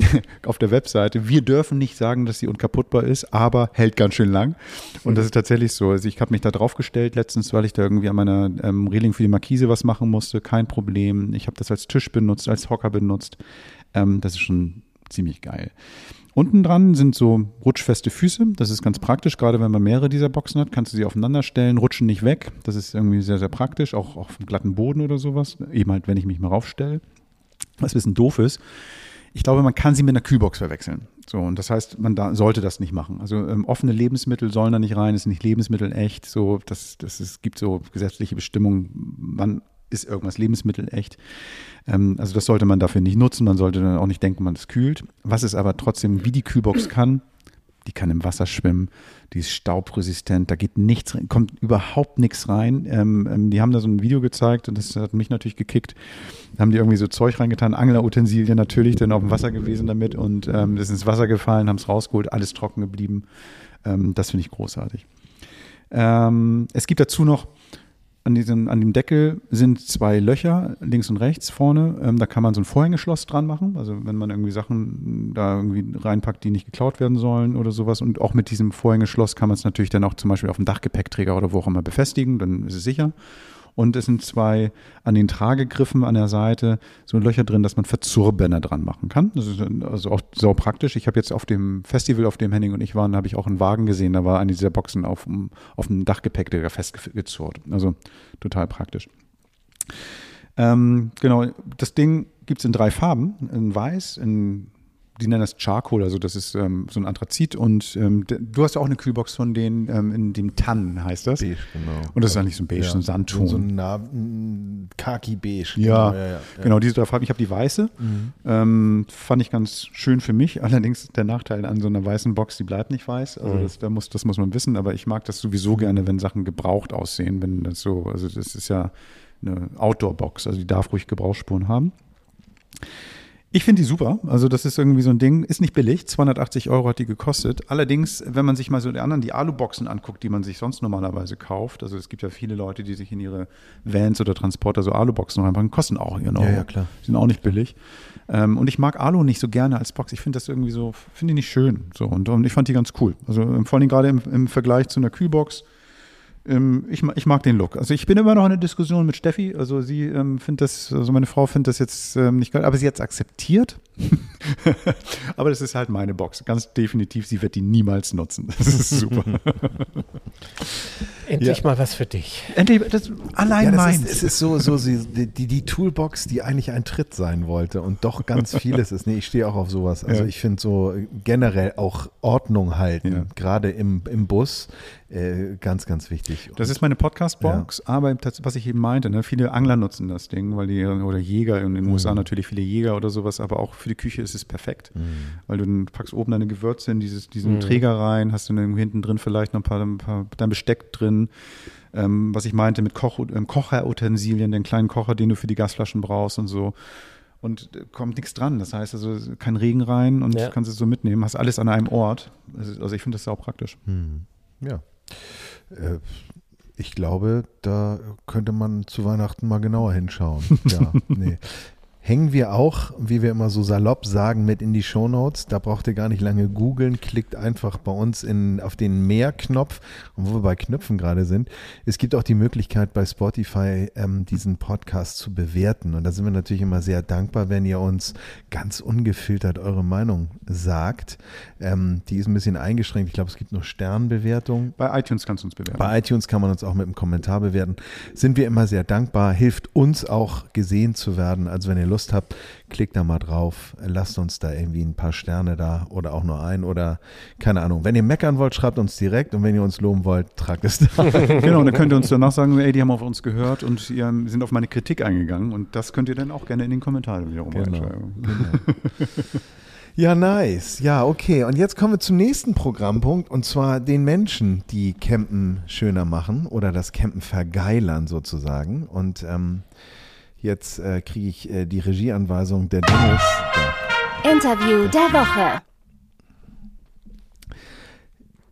*laughs* auf der Webseite, wir dürfen nicht sagen, dass sie unkaputtbar ist, aber hält ganz schön lang. Und das ist tatsächlich so. Also ich habe mich da draufgestellt letztens, weil ich da irgendwie an meiner ähm, Reling für die Markise was machen musste. Kein Problem. Ich habe das als Tisch benutzt, als Hocker benutzt. Ähm, das ist schon ziemlich geil. Unten dran sind so rutschfeste Füße. Das ist ganz praktisch, gerade wenn man mehrere dieser Boxen hat, kannst du sie aufeinander stellen, rutschen nicht weg. Das ist irgendwie sehr, sehr praktisch, auch, auf dem glatten Boden oder sowas. Eben halt, wenn ich mich mal raufstelle. Was ein bisschen doof ist, ich glaube, man kann sie mit einer Kühlbox verwechseln. So, und das heißt, man da, sollte das nicht machen. Also ähm, offene Lebensmittel sollen da nicht rein, sind nicht Lebensmittel echt. So, das, das ist, gibt so gesetzliche Bestimmungen, wann ist irgendwas Lebensmittel echt. Ähm, also das sollte man dafür nicht nutzen. Man sollte dann auch nicht denken, man es kühlt. Was es aber trotzdem, wie die Kühlbox kann, die kann im Wasser schwimmen, die ist staubresistent, da geht nichts, kommt überhaupt nichts rein. Ähm, ähm, die haben da so ein Video gezeigt und das hat mich natürlich gekickt. Da haben die irgendwie so Zeug reingetan, Anglerutensilien natürlich, dann auf dem Wasser gewesen damit und ähm, ist ins Wasser gefallen, haben es rausgeholt, alles trocken geblieben. Ähm, das finde ich großartig. Ähm, es gibt dazu noch an, diesem, an dem Deckel sind zwei Löcher, links und rechts vorne. Ähm, da kann man so ein Vorhängeschloss dran machen. Also wenn man irgendwie Sachen da irgendwie reinpackt, die nicht geklaut werden sollen oder sowas. Und auch mit diesem Vorhängeschloss kann man es natürlich dann auch zum Beispiel auf dem Dachgepäckträger oder wo auch immer befestigen. Dann ist es sicher. Und es sind zwei an den Tragegriffen an der Seite so Löcher drin, dass man Verzurbänder dran machen kann. Das ist also auch so praktisch. Ich habe jetzt auf dem Festival, auf dem Henning und ich waren, habe ich auch einen Wagen gesehen. Da war eine dieser Boxen auf, dem- auf dem Dachgepäckträger festgezurrt. Also total praktisch. Ähm, genau, das Ding gibt es in drei Farben. In weiß, in die nennen das Charcoal, also das ist ähm, so ein Anthrazit. Und ähm, du hast ja auch eine Kühlbox von denen ähm, in dem Tannen, heißt das. Beige, genau. Und das ist eigentlich so ein Beige, so ein Sandton. So ein Na- ein Khaki-Beige. Ja, genau, ja, ja. genau, diese drei Farben. Ich habe die weiße. Ähm, fand ich ganz schön für mich. Allerdings der Nachteil an so einer weißen Box, die bleibt nicht weiß. Also das, da muss, das muss man wissen. Aber ich mag das sowieso gerne, wenn Sachen gebraucht aussehen. Wenn das so, also das ist ja eine Outdoor-Box. Also die darf ruhig Gebrauchsspuren haben. Ich finde die super. Also das ist irgendwie so ein Ding, ist nicht billig. 280 Euro hat die gekostet. Allerdings, wenn man sich mal so die anderen, die Aluboxen anguckt, die man sich sonst normalerweise kauft, also es gibt ja viele Leute, die sich in ihre Vans oder Transporter so Aluboxen reinpacken, kosten auch ihren Euro. Ja, ja, klar. Die sind auch nicht billig. Ähm, und ich mag Alu nicht so gerne als Box. Ich finde das irgendwie so, finde ich nicht schön. So, und, und ich fand die ganz cool. Also ähm, vor allem gerade im, im Vergleich zu einer Kühlbox. Ähm, ich, ich mag den Look. Also ich bin immer noch in der Diskussion mit Steffi. Also sie ähm, findet das, also meine Frau findet das jetzt ähm, nicht geil, aber sie hat es akzeptiert. *laughs* aber das ist halt meine Box. Ganz definitiv, sie wird die niemals nutzen. Das ist super. *laughs* Endlich Ja. mal was für dich. Endlich, das allein Ja, das meins. ist, es ist so, so sie, die, die Toolbox, die eigentlich ein Tritt sein wollte und doch ganz *laughs* vieles ist. Nee, ich stehe auch auf sowas. Also Ja. ich finde so generell auch Ordnung halten, Ja. gerade im, im Bus, äh, ganz, ganz wichtig. Das ist meine Podcast-Box, aber tats- was ich eben meinte, ne, viele Angler nutzen das Ding, weil die, oder Jäger in den USA natürlich viele Jäger oder sowas, aber auch für die Küche ist es perfekt, weil du dann packst oben deine Gewürze in dieses, diesen Träger rein, hast du dann hinten drin vielleicht noch ein paar, ein paar dein Besteck drin. Ähm, was ich meinte mit Koch, ähm, Kocherutensilien, den kleinen Kocher, den du für die Gasflaschen brauchst und so. Und äh, kommt nichts dran. Das heißt also kein Regen rein und Ja. kannst es so mitnehmen. Hast alles an einem Ort. Also also ich finde das auch praktisch. Ja. Äh, ich glaube, da könnte man zu Weihnachten mal genauer hinschauen. *laughs* Ja, nee. Hängen wir auch, wie wir immer so salopp sagen, mit in die Shownotes. Da braucht ihr gar nicht lange googeln. Klickt einfach bei uns in, auf den Mehr-Knopf. Und wo wir bei Knöpfen gerade sind, es gibt auch die Möglichkeit bei Spotify ähm, diesen Podcast zu bewerten. Und da sind wir natürlich immer sehr dankbar, wenn ihr uns ganz ungefiltert eure Meinung sagt. Ähm, die ist ein bisschen eingeschränkt. Ich glaube, es gibt nur Sternbewertungen. Bei iTunes kannst du uns bewerten. Bei iTunes kann man uns auch mit einem Kommentar bewerten. Sind wir immer sehr dankbar, hilft uns auch gesehen zu werden. Also wenn ihr Lust habt, klickt da mal drauf, lasst uns da irgendwie ein paar Sterne da oder auch nur ein oder keine Ahnung. Wenn ihr meckern wollt, schreibt uns direkt und wenn ihr uns loben wollt, tragt es da. *laughs* genau, und dann könnt ihr uns danach sagen, ey, die haben auf uns gehört und haben- sind auf meine Kritik eingegangen. Und das könnt ihr dann auch gerne in den Kommentaren wiederum Genau. reinschreiben. Ja, nice. Ja, okay. Und jetzt kommen wir zum nächsten Programmpunkt und zwar den Menschen, die Campen schöner machen oder das Campen vergeilern sozusagen. Und ähm, jetzt äh, kriege ich äh, die Regieanweisung der Dennis. Da. Interview der Woche.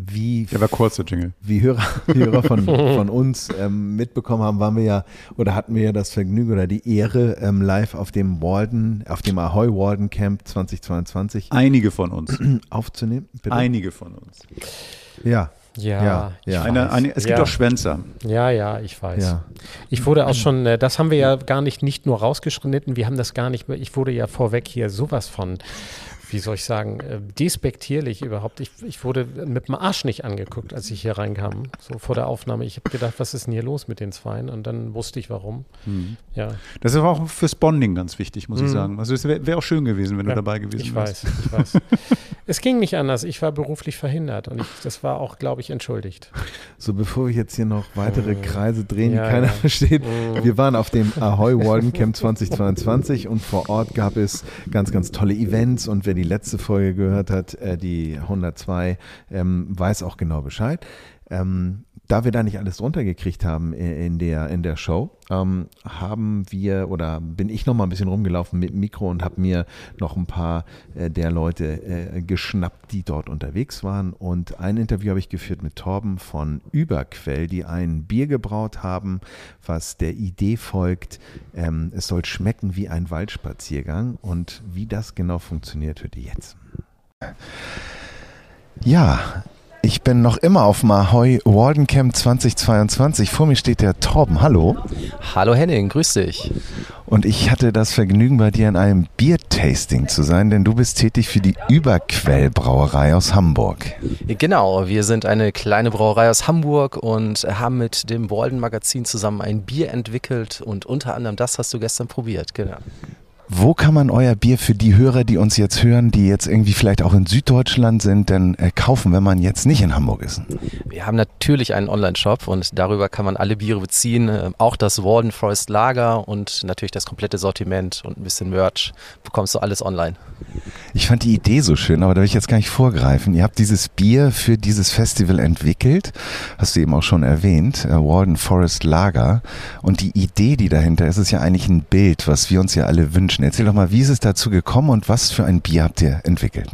Wie Der war kurz, der Jingle. wie Hörer, wie Hörer von, von uns ähm, mitbekommen haben, waren wir ja oder hatten wir ja das Vergnügen oder die Ehre, ähm, live auf dem Walden, auf dem Ahoy Walden Camp 2022 Einige von uns. aufzunehmen. Bitte? Einige von uns. Ja, Ja, Ja, ich ja. weiß. Eine, eine, es gibt Ja. auch Schwänzer. Ja, ja, ich weiß. ja. Ich wurde auch schon, äh, das haben wir ja gar nicht, nicht nur rausgeschnitten, wir haben das gar nicht mehr, ich wurde ja vorweg hier sowas von, wie soll ich sagen, äh, despektierlich überhaupt. Ich, ich wurde mit dem Arsch nicht angeguckt, als ich hier reinkam, so vor der Aufnahme. Ich habe gedacht, was ist denn hier los mit den Zweien? Und dann wusste ich warum. Ja, Das ist aber auch fürs Bonding ganz wichtig, muss ich Mhm. sagen. Also es wäre wär auch schön gewesen, wenn Ja, du dabei gewesen ich wärst. weiß, ich weiß. *laughs* es ging nicht anders. Ich war beruflich verhindert und ich, das war auch, glaube ich, entschuldigt. So, bevor wir jetzt hier noch weitere Kreise drehen, die Ja, keiner ja. versteht. Wir waren auf dem Ahoy Walden Camp 2022 und vor Ort gab es ganz, ganz tolle Events und wer die letzte Folge gehört hat, äh, die 102, ähm, weiß auch genau Bescheid. Ähm, da wir da nicht alles drunter gekriegt haben in der, in der Show, ähm, haben wir oder bin ich noch mal ein bisschen rumgelaufen mit dem Mikro und habe mir noch ein paar äh, der Leute äh, geschnappt, die dort unterwegs waren. Und ein Interview habe ich geführt mit Torben von Überquell, die ein Bier gebraut haben, was der Idee folgt, ähm, es soll schmecken wie ein Waldspaziergang. Und wie das genau funktioniert, hört ihr jetzt. Ja, ich bin noch immer auf Mahoi Walden Camp 2022. Vor mir steht der Torben. Hallo. Hallo Henning, grüß dich. Und ich hatte das Vergnügen, bei dir in einem Biertasting zu sein, denn du bist tätig für die Überquellbrauerei aus Hamburg. Genau, wir sind eine kleine Brauerei aus Hamburg und haben mit dem Walden Magazin zusammen ein Bier entwickelt und unter anderem das hast du gestern probiert, genau. Wo kann man euer Bier für die Hörer, die uns jetzt hören, die jetzt irgendwie vielleicht auch in Süddeutschland sind, denn äh, kaufen, wenn man jetzt nicht in Hamburg ist? Wir haben natürlich einen Online-Shop und darüber kann man alle Biere beziehen, äh, auch das Walden Forest Lager und natürlich das komplette Sortiment und ein bisschen Merch. Bekommst du alles online. Ich fand die Idee so schön, aber da will ich jetzt gar nicht vorgreifen. Ihr habt dieses Bier für dieses Festival entwickelt, hast du eben auch schon erwähnt, äh, Walden Forest Lager. Und die Idee, die dahinter ist, ist ja eigentlich ein Bild, was wir uns ja alle wünschen Erzähl doch mal, wie ist es dazu gekommen und was für ein Bier habt ihr entwickelt?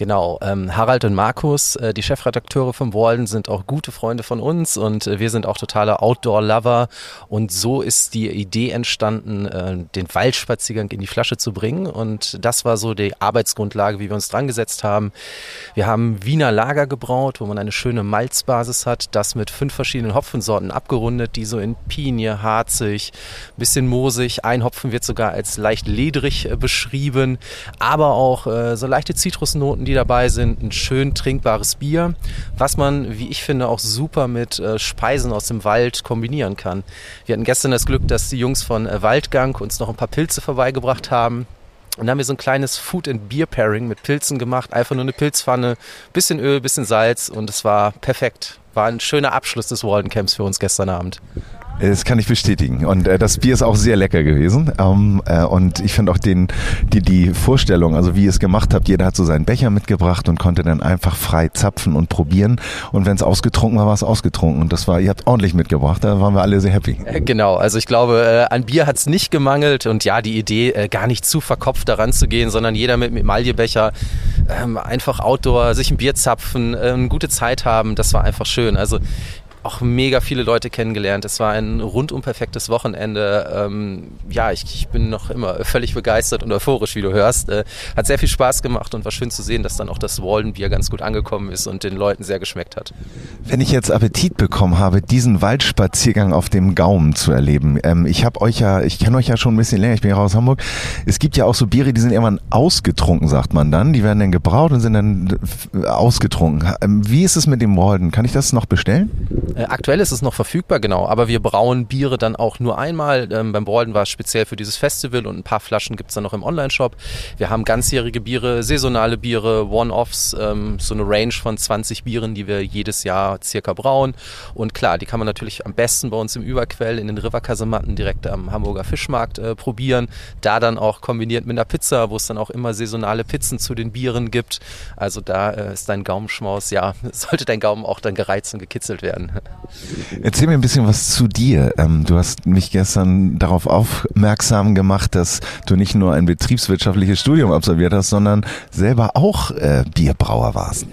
Genau, ähm, Harald und Markus, äh, die Chefredakteure vom Walden, sind auch gute Freunde von uns und äh, wir sind auch totale Outdoor-Lover. Und so ist die Idee entstanden, äh, den Waldspaziergang in die Flasche zu bringen. Und das war so die Arbeitsgrundlage, wie wir uns dran gesetzt haben. Wir haben Wiener Lager gebraut, wo man eine schöne Malzbasis hat, das mit fünf verschiedenen Hopfensorten abgerundet, die so in Pinie, Harzig, bisschen moosig, ein Hopfen wird sogar als leicht ledrig äh, beschrieben, aber auch äh, so leichte Zitrusnoten, die dabei sind, ein schön trinkbares Bier, was man, wie ich finde, auch super mit äh, Speisen aus dem Wald kombinieren kann. Wir hatten gestern das Glück, dass die Jungs von äh, Waldgang uns noch ein paar Pilze vorbeigebracht haben. Und dann haben wir so ein kleines Food and Beer Pairing mit Pilzen gemacht. Einfach nur eine Pilzpfanne, bisschen Öl, bisschen Salz und es war perfekt. War ein schöner Abschluss des Walden Camps für uns gestern Abend. Das kann ich bestätigen. Und äh, das Bier ist auch sehr lecker gewesen. Ähm, äh, und ich finde auch den, die, die Vorstellung, also wie ihr es gemacht habt, jeder hat so seinen Becher mitgebracht und konnte dann einfach frei zapfen und probieren. Und wenn es ausgetrunken war, war es ausgetrunken. Und das war, ihr habt ordentlich mitgebracht, da waren wir alle sehr happy. Äh, genau, also ich glaube, äh, an Bier hat es nicht gemangelt und ja, die Idee, äh, gar nicht zu verkopft daran zu gehen, sondern jeder mit Emaillebecher ähm, einfach Outdoor, sich ein Bier zapfen, äh, eine gute Zeit haben, das war einfach schön. Also auch mega viele Leute kennengelernt. Es war ein rundum perfektes Wochenende. Ähm, ja, ich, ich, bin noch immer völlig begeistert und euphorisch, wie du hörst. Äh, hat sehr viel Spaß gemacht und war schön zu sehen, dass dann auch das Walden-Bier ganz gut angekommen ist und den Leuten sehr geschmeckt hat. Wenn ich jetzt Appetit bekommen habe, diesen Waldspaziergang auf dem Gaumen zu erleben, ähm, ich habe euch ja, ich kenne euch ja schon ein bisschen länger, ich bin ja aus Hamburg. Es gibt ja auch so Biere, die sind irgendwann ausgetrunken, sagt man dann. Die werden dann gebraut und sind dann ausgetrunken. Ähm, wie ist es mit dem Walden? Kann ich das noch bestellen? Äh, aktuell ist es noch verfügbar, genau, aber wir brauen Biere dann auch nur einmal. Ähm, beim Balden war es speziell für dieses Festival und ein paar Flaschen gibt es dann noch im Online-Shop. Wir haben ganzjährige Biere, saisonale Biere, One-Offs, ähm, so eine Range von 20 Bieren, die wir jedes Jahr circa brauen. Und klar, die kann man natürlich am besten bei uns im Überquell in den Riverkasematten direkt am Hamburger Fischmarkt äh, probieren. Da dann auch kombiniert mit einer Pizza, wo es dann auch immer saisonale Pizzen zu den Bieren gibt. Also da äh, ist dein Gaumenschmaus, ja, *laughs* sollte dein Gaumen auch dann gereizt und gekitzelt werden. Erzähl mir ein bisschen was zu dir. Ähm, du hast mich gestern darauf aufmerksam gemacht, dass du nicht nur ein betriebswirtschaftliches Studium absolviert hast, sondern selber auch äh, Bierbrauer warst.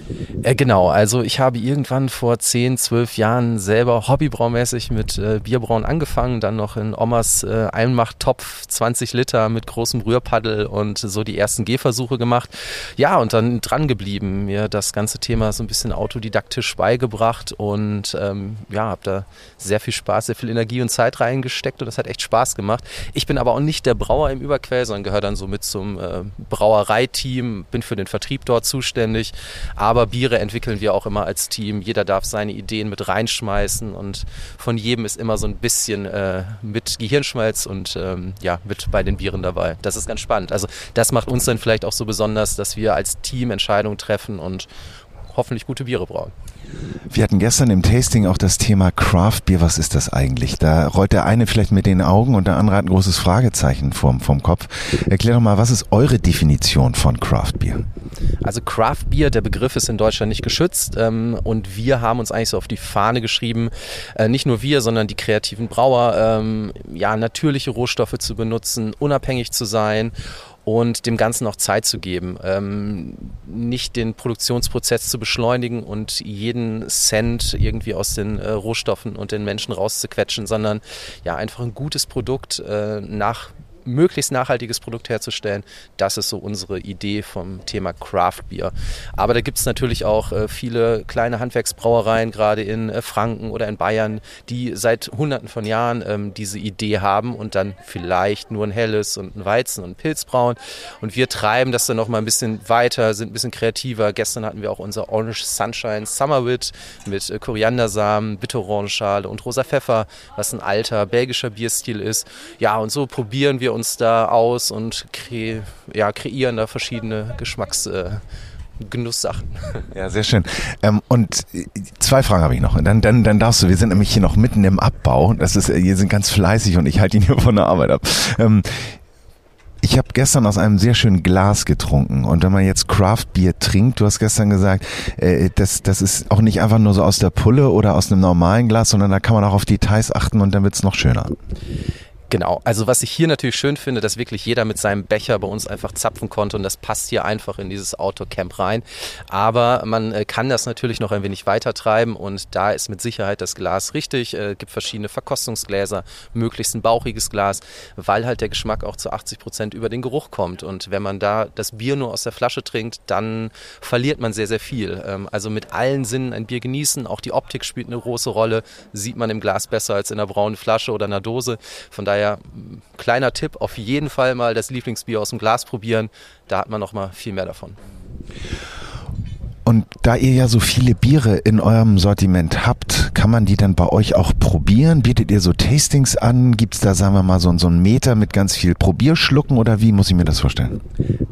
Äh, genau, also ich habe irgendwann vor 10, 12 Jahren selber hobbybraumäßig mit äh, Bierbrauen angefangen, dann noch in Omas äh, Einmachttopf 20 Liter mit großem Rührpaddel und so die ersten Gehversuche gemacht. Ja, und dann dran geblieben, mir das ganze Thema so ein bisschen autodidaktisch beigebracht und ähm, ja, habe da sehr viel Spaß, sehr viel Energie und Zeit reingesteckt und das hat echt Spaß gemacht. Ich bin aber auch nicht der Brauer im Überquell, sondern gehöre dann so mit zum äh, Brauereiteam, bin für den Vertrieb dort zuständig. Aber Biere entwickeln wir auch immer als Team. Jeder darf seine Ideen mit reinschmeißen und von jedem ist immer so ein bisschen äh, mit Gehirnschmalz und ähm, ja, mit bei den Bieren dabei. Das ist ganz spannend. Also das macht uns dann vielleicht auch so besonders, dass wir als Team Entscheidungen treffen und hoffentlich gute Biere brauen. Wir hatten gestern im Tasting auch das Thema Craft Beer. Was ist das eigentlich? Da rollt der eine vielleicht mit den Augen und der andere hat ein großes Fragezeichen vom, vom Kopf. Erklär doch mal, was ist eure Definition von Craft Beer? Also Craft Beer, der Begriff ist in Deutschland nicht geschützt ähm, und wir haben uns eigentlich so auf die Fahne geschrieben, äh, nicht nur wir, sondern die kreativen Brauer, ähm, ja, natürliche Rohstoffe zu benutzen, unabhängig zu sein und dem Ganzen auch Zeit zu geben, ähm, nicht den Produktionsprozess zu beschleunigen und jeden Cent irgendwie aus den äh, Rohstoffen und den Menschen rauszuquetschen, sondern ja einfach ein gutes Produkt äh, nach möglichst nachhaltiges Produkt herzustellen. Das ist so unsere Idee vom Thema Craft Beer. Aber da gibt es natürlich auch äh, viele kleine Handwerksbrauereien, gerade in äh, Franken oder in Bayern, die seit hunderten von Jahren ähm, diese Idee haben und dann vielleicht nur ein helles und ein Weizen und ein Pilz brauen. Und wir treiben das dann noch mal ein bisschen weiter, sind ein bisschen kreativer. Gestern hatten wir auch unser Orange Sunshine Summerwit mit äh, Koriandersamen, Bitterorangenschale und rosa Pfeffer, was ein alter belgischer Bierstil ist. Ja, und so probieren wir uns da aus und kre ja, kreieren da verschiedene Geschmacks- äh, Genusssachen. *laughs* Ja, sehr schön. Ähm, und äh, zwei Fragen habe ich noch. Dann, dann, dann darfst du, wir sind nämlich hier noch mitten im Abbau. Das ist, wir sind ganz fleißig und ich halte ihn hier von der Arbeit ab. Ähm, ich habe gestern aus einem sehr schönen Glas getrunken und wenn man jetzt Craft Beer trinkt, du hast gestern gesagt, äh, das, das ist auch nicht einfach nur so aus der Pulle oder aus einem normalen Glas, sondern da kann man auch auf Details achten und dann wird's noch schöner. Genau, also was ich hier natürlich schön finde, dass wirklich jeder mit seinem Becher bei uns einfach zapfen konnte und das passt hier einfach in dieses Autocamp rein. Aber man äh, kann das natürlich noch ein wenig weiter treiben und da ist mit Sicherheit das Glas richtig. Es äh, gibt verschiedene Verkostungsgläser, möglichst ein bauchiges Glas, weil halt der Geschmack auch zu 80 Prozent über den Geruch kommt. Und wenn man da das Bier nur aus der Flasche trinkt, dann verliert man sehr, sehr viel. Ähm, also mit allen Sinnen ein Bier genießen, auch die Optik spielt eine große Rolle, sieht man im Glas besser als in einer braunen Flasche oder einer Dose. Von daher daher kleiner Tipp, auf jeden Fall mal das Lieblingsbier aus dem Glas probieren. Da hat man noch mal viel mehr davon. Und da ihr ja so viele Biere in eurem Sortiment habt, kann man die dann bei euch auch probieren? Bietet ihr so Tastings an? Gibt es da, sagen wir mal, so, so einen Meter mit ganz viel Probierschlucken oder wie muss ich mir das vorstellen?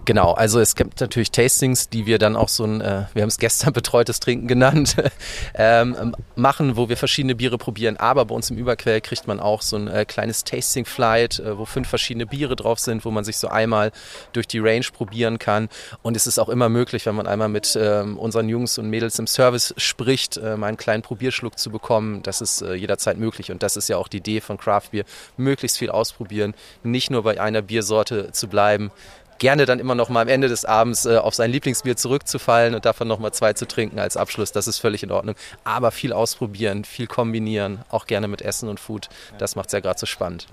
Genau, also es gibt natürlich Tastings, die wir dann auch so ein, äh, wir haben es gestern *laughs* betreutes Trinken genannt, *laughs* ähm, machen, wo wir verschiedene Biere probieren. Aber bei uns im Überquell kriegt man auch so ein äh, kleines Tasting-Flight, äh, wo fünf verschiedene Biere drauf sind, wo man sich so einmal durch die Range probieren kann. Und es ist auch immer möglich, wenn man einmal mit ähm, unseren Jungs und Mädels im Service spricht, äh, mal einen kleinen Probierschluck zu bekommen. Das ist äh, jederzeit möglich und das ist ja auch die Idee von Craft Beer, möglichst viel ausprobieren, nicht nur bei einer Biersorte zu bleiben, gerne dann immer noch mal am Ende des Abends äh, auf sein Lieblingsbier zurückzufallen und davon noch mal zwei zu trinken als Abschluss. Das ist völlig in Ordnung. Aber viel ausprobieren, viel kombinieren, auch gerne mit Essen und Food. Das macht es ja gerade so spannend.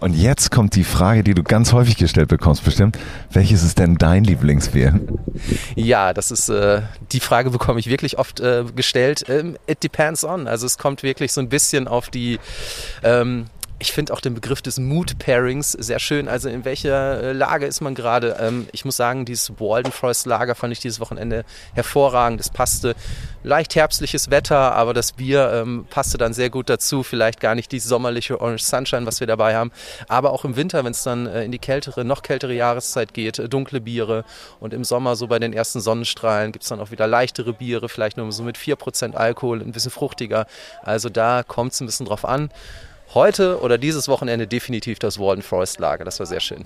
Und jetzt kommt die Frage, die du ganz häufig gestellt bekommst, bestimmt. Welches ist denn dein Lieblingsbier? Ja, das ist äh, die Frage bekomme ich wirklich oft äh, gestellt. Ähm, it depends on. Also es kommt wirklich so ein bisschen auf die ähm, ich finde auch den Begriff des Mood Pairings sehr schön. Also in welcher äh, Lage ist man gerade? Ähm, ich muss sagen, dieses Walden Forest Lager fand ich dieses Wochenende hervorragend. Es passte leicht herbstliches Wetter, aber das Bier ähm, passte dann sehr gut dazu. Vielleicht gar nicht die sommerliche Orange Sunshine, was wir dabei haben, aber auch im Winter, wenn es dann äh, in die kältere, noch kältere Jahreszeit geht, äh, dunkle Biere und im Sommer so bei den ersten Sonnenstrahlen gibt es dann auch wieder leichtere Biere, vielleicht nur so mit 4% Alkohol, ein bisschen fruchtiger. Also da kommt es ein bisschen drauf an heute oder dieses Wochenende definitiv das Walden Forest Lager. Das war sehr schön.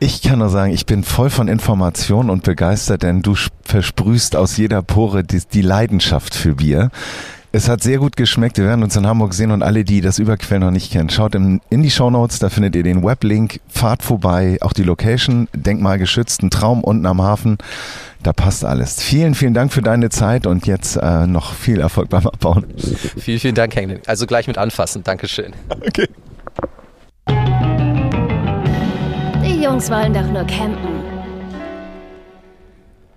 Ich kann nur sagen, ich bin voll von Informationen und begeistert, denn du versprühst aus jeder Pore die, die Leidenschaft für Bier. Es hat sehr gut geschmeckt. Wir werden uns in Hamburg sehen und alle, die das Überquell noch nicht kennen, schaut in, in die Show Notes. Da findet ihr den Weblink. Fahrt vorbei, auch die Location, denkmalgeschützt, ein Traum unten am Hafen. Da passt alles. Vielen, vielen Dank für deine Zeit und jetzt äh, noch viel Erfolg beim Abbauen. Vielen, vielen Dank, Henning. Also gleich mit anfassen. Dankeschön. Okay. Die Jungs wollen doch nur campen.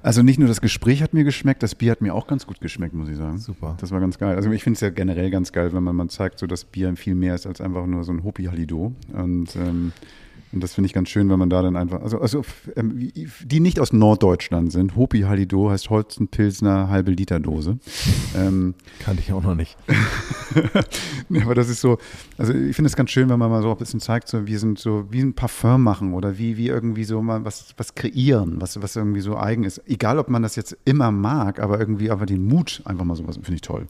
Also nicht nur das Gespräch hat mir geschmeckt, das Bier hat mir auch ganz gut geschmeckt, muss ich sagen. Super. Das war ganz geil. Also ich finde es ja generell ganz geil, wenn man mal zeigt, so dass Bier viel mehr ist als einfach nur so ein Hopi Halido. Und ähm, Und das finde ich ganz schön, wenn man da dann einfach, also, also ähm, die nicht aus Norddeutschland sind, Hopi Halido heißt Holzenpilsner halbe Liter Dose. Ähm, Kannte ich auch noch nicht. *laughs* nee, aber das ist so, also ich finde es ganz schön, wenn man mal so ein bisschen zeigt, so wir sind so wie ein Parfum machen oder wie, wie irgendwie so mal was, was kreieren, was, was irgendwie so eigen ist. Egal, ob man das jetzt immer mag, aber irgendwie einfach den Mut einfach mal sowas, finde ich toll.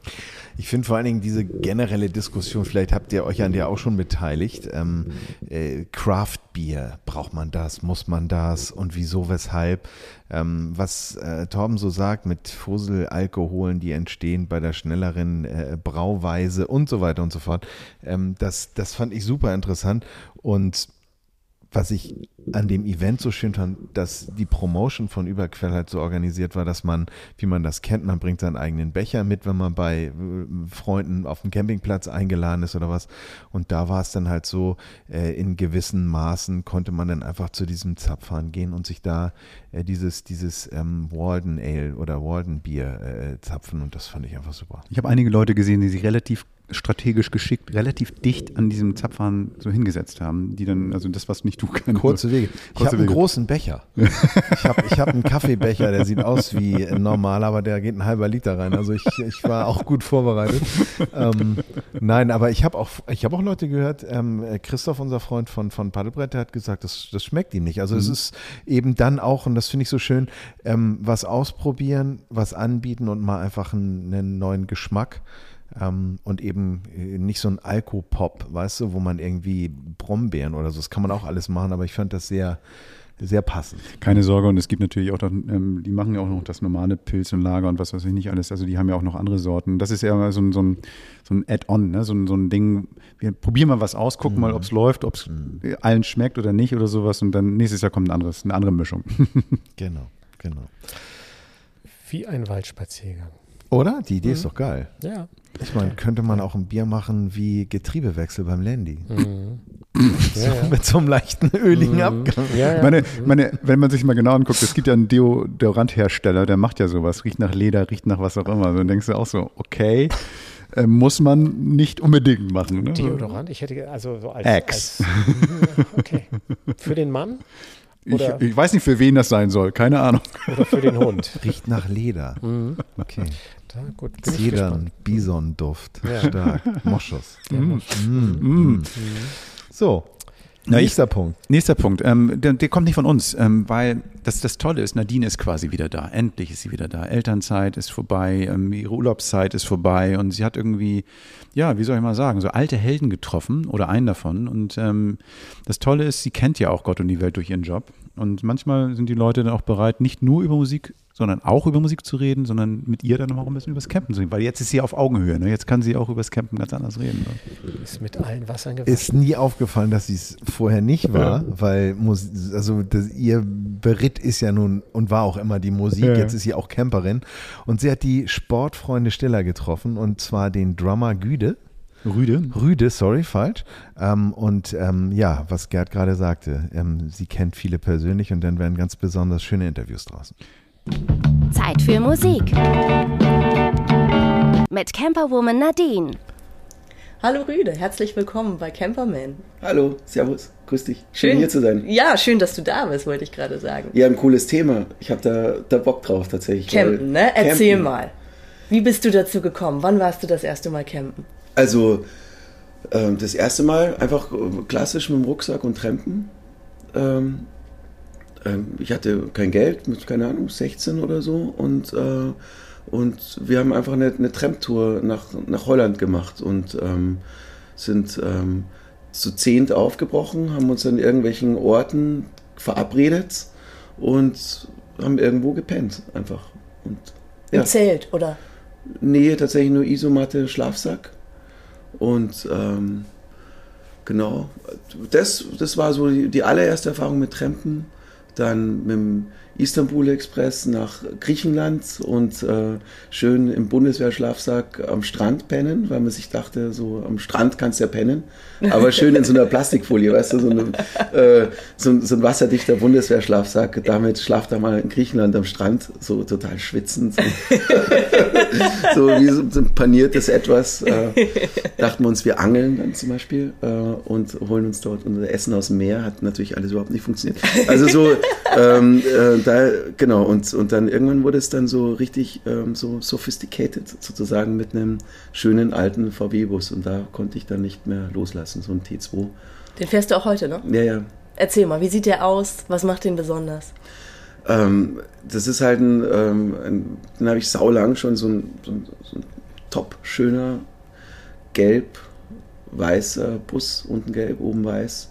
Ich finde vor allen Dingen diese generelle Diskussion, vielleicht habt ihr euch an der auch schon beteiligt, ähm, äh, Craft Bier, braucht man das, muss man das? Und wieso, weshalb? Ähm, was äh, Torben so sagt mit Fuselalkoholen, die entstehen bei der schnelleren äh, Brauweise und so weiter und so fort, ähm, das, das fand ich super interessant. Und was ich an dem Event so schön fand, dass die Promotion von Überquell halt so organisiert war, dass man, wie man das kennt, man bringt seinen eigenen Becher mit, wenn man bei äh, Freunden auf dem Campingplatz eingeladen ist oder was. Und da war es dann halt so, äh, in gewissen Maßen konnte man dann einfach zu diesem Zapfhahn gehen und sich da äh, dieses, dieses ähm, Walden Ale oder Walden Bier zapfen. Und das fand ich einfach super. Ich habe einige Leute gesehen, die sich relativ strategisch geschickt relativ dicht an diesem Zapfhahn so hingesetzt haben, die dann, also das, was nicht du kannst. Kurze Wege. ich habe einen großen Becher. ich habe ich hab einen Kaffeebecher, der sieht aus wie normal, aber der geht ein halber Liter rein. Also ich, ich war auch gut vorbereitet. Ähm, nein, aber ich habe auch, ich auch Leute gehört, ähm, Christoph, unser Freund von, von Paddelbrett, der hat gesagt, das, das schmeckt ihm nicht. Also mhm. es ist eben dann auch, und das finde ich so schön, ähm, was ausprobieren, was anbieten und mal einfach einen, einen neuen Geschmack. Ähm, und eben äh, nicht so ein Alkopop, weißt du, wo man irgendwie Brombeeren oder so, das kann man auch alles machen, aber ich fand das sehr, sehr passend. Keine Sorge, und es gibt natürlich auch, dann, ähm, die machen ja auch noch das normale Pilz und Lager und was weiß ich nicht alles. Also die haben ja auch noch andere Sorten. Das ist ja so ein, so ein, so ein Add-on, ne? so, ein, so ein Ding. Wir probieren mal was aus, gucken mhm. mal, ob es läuft, ob es mhm. allen schmeckt oder nicht oder sowas. Und dann nächstes Jahr kommt ein anderes, eine andere Mischung. *laughs* genau, genau. Wie ein Waldspaziergang. Oder? Die Idee mhm. ist doch geil. Ja. Ich meine, könnte man auch ein Bier machen wie Getriebewechsel beim Landy. Mhm. so, *laughs* ja, ja. Mit so einem leichten öligen mhm. Abgang. Ja, meine, meine, wenn man sich mal genau anguckt, es gibt ja einen Deodoranthersteller, der macht ja sowas, riecht nach Leder, riecht nach was auch immer. Dann denkst du auch so, okay. Äh, muss man nicht unbedingt machen. Ne? Deodorant? Ich hätte also so als. Ex. Als, *laughs* okay. Für den Mann? Ich, ich, weiß nicht, für wen das sein soll, keine Ahnung. Oder für den Hund. *laughs* Riecht nach Leder. Mhm. Okay. Da, gut, Zedern, Bisonduft, ja. stark. Moschus. Mhm. Mhm. mhm. So, Nächster Punkt. Nächster Punkt. Ähm, der, der, kommt nicht von uns, ähm, weil das, das Tolle ist, Nadine ist quasi wieder da. Endlich ist sie wieder da. Elternzeit ist vorbei, ähm, ihre Urlaubszeit ist vorbei und sie hat irgendwie, ja, wie soll ich mal sagen, so alte Helden getroffen oder einen davon. Und ähm, das Tolle ist, sie kennt ja auch Gott und die Welt durch ihren Job. Und manchmal sind die Leute dann auch bereit, nicht nur über Musik sondern auch über Musik zu reden, sondern mit ihr dann auch ein bisschen über das Campen zu reden. Weil jetzt ist sie auf Augenhöhe. Ne? Jetzt kann sie auch über das Campen ganz anders reden. Ne? Ist mit allen Wassern gewaschen. Ist nie aufgefallen, dass sie es vorher nicht war, ja. weil also das, ihr Beritt ist ja nun und war auch immer die Musik. Ja. Jetzt ist sie auch Camperin. Und sie hat die Sportfreunde Stiller getroffen und zwar den Drummer Güde. Rüde. Rüde, sorry, falsch. Ähm, und ähm, ja, was Gerd gerade sagte, ähm, sie kennt viele persönlich und dann werden ganz besonders schöne Interviews draußen. Zeit für Musik. Mit Camperwoman Nadine. Hallo Rüde, herzlich willkommen bei Camperman. Hallo, Servus, grüß dich. Schön, schön hier zu sein. Ja, schön, dass du da bist, wollte ich gerade sagen. Ja, ein cooles Thema. Ich habe da, da Bock drauf tatsächlich. Campen, ne? Erzähl campen. mal. Wie bist du dazu gekommen? Wann warst du das erste Mal campen? Also, äh, das erste Mal einfach klassisch mit dem Rucksack und Trampen. Ähm, ähm, ich hatte kein Geld, mit, keine Ahnung, 16 oder so und, äh, und wir haben einfach eine, eine Tramtour nach, nach Holland gemacht und ähm, sind ähm, zu zehnt aufgebrochen, haben uns an irgendwelchen Orten verabredet und haben irgendwo gepennt einfach. Und, ja. Im Zelt, oder? Nee, tatsächlich nur Isomatte, Schlafsack. Und ähm, genau, das, das war so die, die allererste Erfahrung mit Trampen dann mit dem Istanbul Express nach Griechenland und äh, schön im Bundeswehrschlafsack am Strand pennen, weil man sich dachte, so am Strand kannst du ja pennen, aber schön in so einer Plastikfolie, weißt du, so, eine, äh, so, so ein wasserdichter Bundeswehrschlafsack, damit schlaft er mal in Griechenland am Strand, so total schwitzend, *laughs* so, wie so, so ein paniertes Etwas. Äh, dachten wir uns, wir angeln dann zum Beispiel äh, und holen uns dort unser Essen aus dem Meer, hat natürlich alles überhaupt nicht funktioniert. Also so, ähm, äh, da, genau, und, und dann irgendwann wurde es dann so richtig ähm, so sophisticated sozusagen mit einem schönen alten VW-Bus und da konnte ich dann nicht mehr loslassen, so ein T2. Den fährst du auch heute, ne? Ja, ja. Erzähl mal, wie sieht der aus? Was macht den besonders? Ähm, das ist halt ein, ähm, ein den habe ich saulang schon so ein, so ein, so ein top schöner gelb-weißer Bus, unten gelb, oben weiß.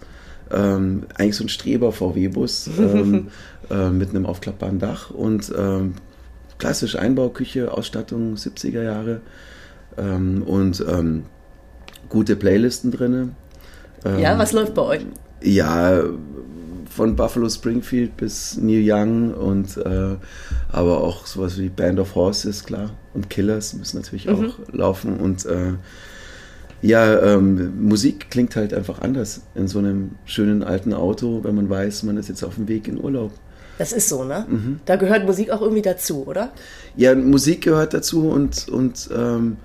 Ähm, eigentlich so ein Streber-VW-Bus *laughs* ähm, äh, mit einem aufklappbaren Dach und ähm, klassisch Einbauküche, Ausstattung 70er Jahre ähm, und ähm, gute Playlisten drin. ja, was läuft bei euch? Ja, von Buffalo Springfield bis Neil Young und äh, aber auch sowas wie Band of Horses, klar. Und Killers müssen natürlich Mhm. auch laufen. Und äh, ja, ähm, Musik klingt halt einfach anders in so einem schönen alten Auto, wenn man weiß, man ist jetzt auf dem Weg in Urlaub. Das ist so, ne? Mhm. Da gehört Musik auch irgendwie dazu, oder? Ja, Musik gehört dazu und, und ähm,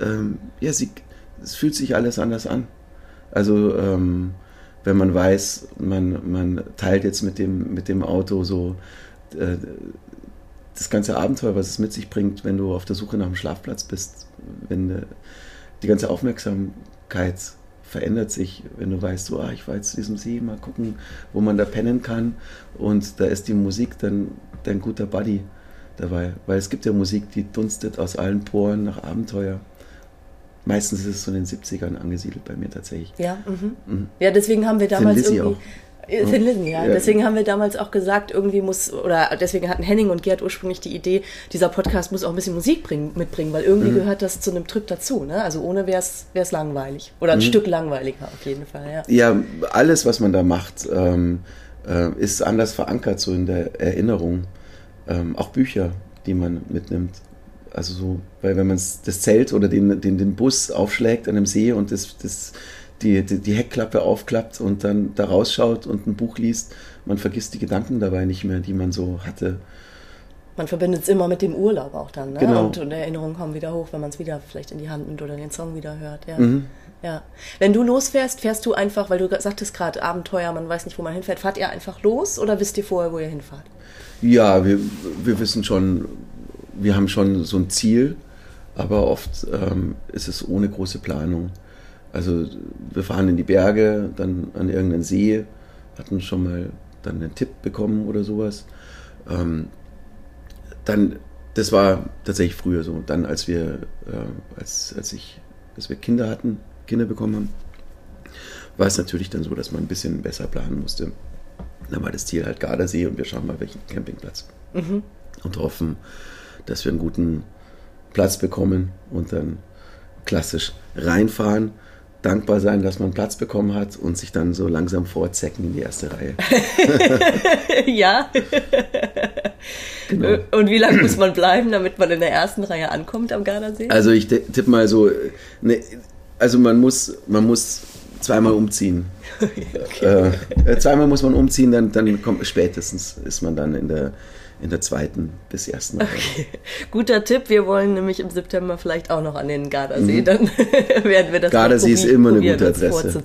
ähm, ja, sie, es fühlt sich alles anders an. Also ähm, wenn man weiß, man, man teilt jetzt mit dem, mit dem Auto so äh, das ganze Abenteuer, was es mit sich bringt, wenn du auf der Suche nach einem Schlafplatz bist, wenn die ganze Aufmerksamkeit verändert sich, wenn du weißt, so, ah, ich war jetzt zu diesem See, mal gucken, wo man da pennen kann und da ist die Musik dann dein guter Buddy dabei, weil es gibt ja Musik, die dunstet aus allen Poren nach Abenteuer. Meistens ist es so in den 70ern angesiedelt bei mir tatsächlich. Ja, mhm. Mhm. ja, deswegen haben wir damals irgendwie. Äh, Thin Lizzy, ja. Ja. Deswegen haben wir damals auch gesagt, irgendwie muss, oder deswegen hatten Henning und Gerd ursprünglich die Idee, dieser Podcast muss auch ein bisschen Musik bringen, mitbringen, weil irgendwie Mhm. gehört das zu einem Trip dazu, ne? Also ohne wäre es langweilig. Oder Mhm. ein Stück langweiliger auf jeden Fall, ja. Ja, alles, was man da macht, ähm, äh, ist anders verankert, so in der Erinnerung. Ähm, auch Bücher, die man mitnimmt. Also so, weil wenn man das Zelt oder den, den, den Bus aufschlägt an einem See und das, das, die, die, die Heckklappe aufklappt und dann da rausschaut und ein Buch liest, man vergisst die Gedanken dabei nicht mehr, die man so hatte. Man verbindet es immer mit dem Urlaub auch dann, ne? Genau. Und, und Erinnerungen kommen wieder hoch, wenn man es wieder vielleicht in die Hand nimmt oder den Song wieder hört, ja. Mhm. Ja. Wenn du losfährst, fährst du einfach, weil du sagtest gerade Abenteuer, man weiß nicht, wo man hinfährt, fahrt ihr einfach los oder wisst ihr vorher, wo ihr hinfahrt? Ja, wir, wir wissen schon, wir haben schon so ein Ziel, aber oft ähm, ist es ohne große Planung. Also wir fahren in die Berge, dann an irgendeinen See, hatten schon mal dann einen Tipp bekommen oder sowas. Ähm, dann, das war tatsächlich früher so. Dann, als wir, äh, als, als ich, als wir Kinder hatten, Kinder bekommen haben, war es natürlich dann so, dass man ein bisschen besser planen musste. Dann war das Ziel halt Gardasee und wir schauen mal, welchen Campingplatz. Und hoffen, dass wir einen guten Platz bekommen und dann klassisch reinfahren, dankbar sein, dass man Platz bekommen hat und sich dann so langsam vorzecken in die erste Reihe. *laughs* ja. Genau. Und wie lange muss man bleiben, damit man in der ersten Reihe ankommt am Gardasee? Also ich ti- tippe mal so, ne, also man muss, man muss zweimal umziehen. *laughs* äh, äh, zweimal muss man umziehen, dann, dann kommt spätestens ist man dann in der, in der zweiten bis ersten Reihe. Guter Tipp, wir wollen nämlich im September vielleicht auch noch an den Gardasee, dann *laughs* werden wir das Mhm. Gardasee ist immer eine gute Adresse.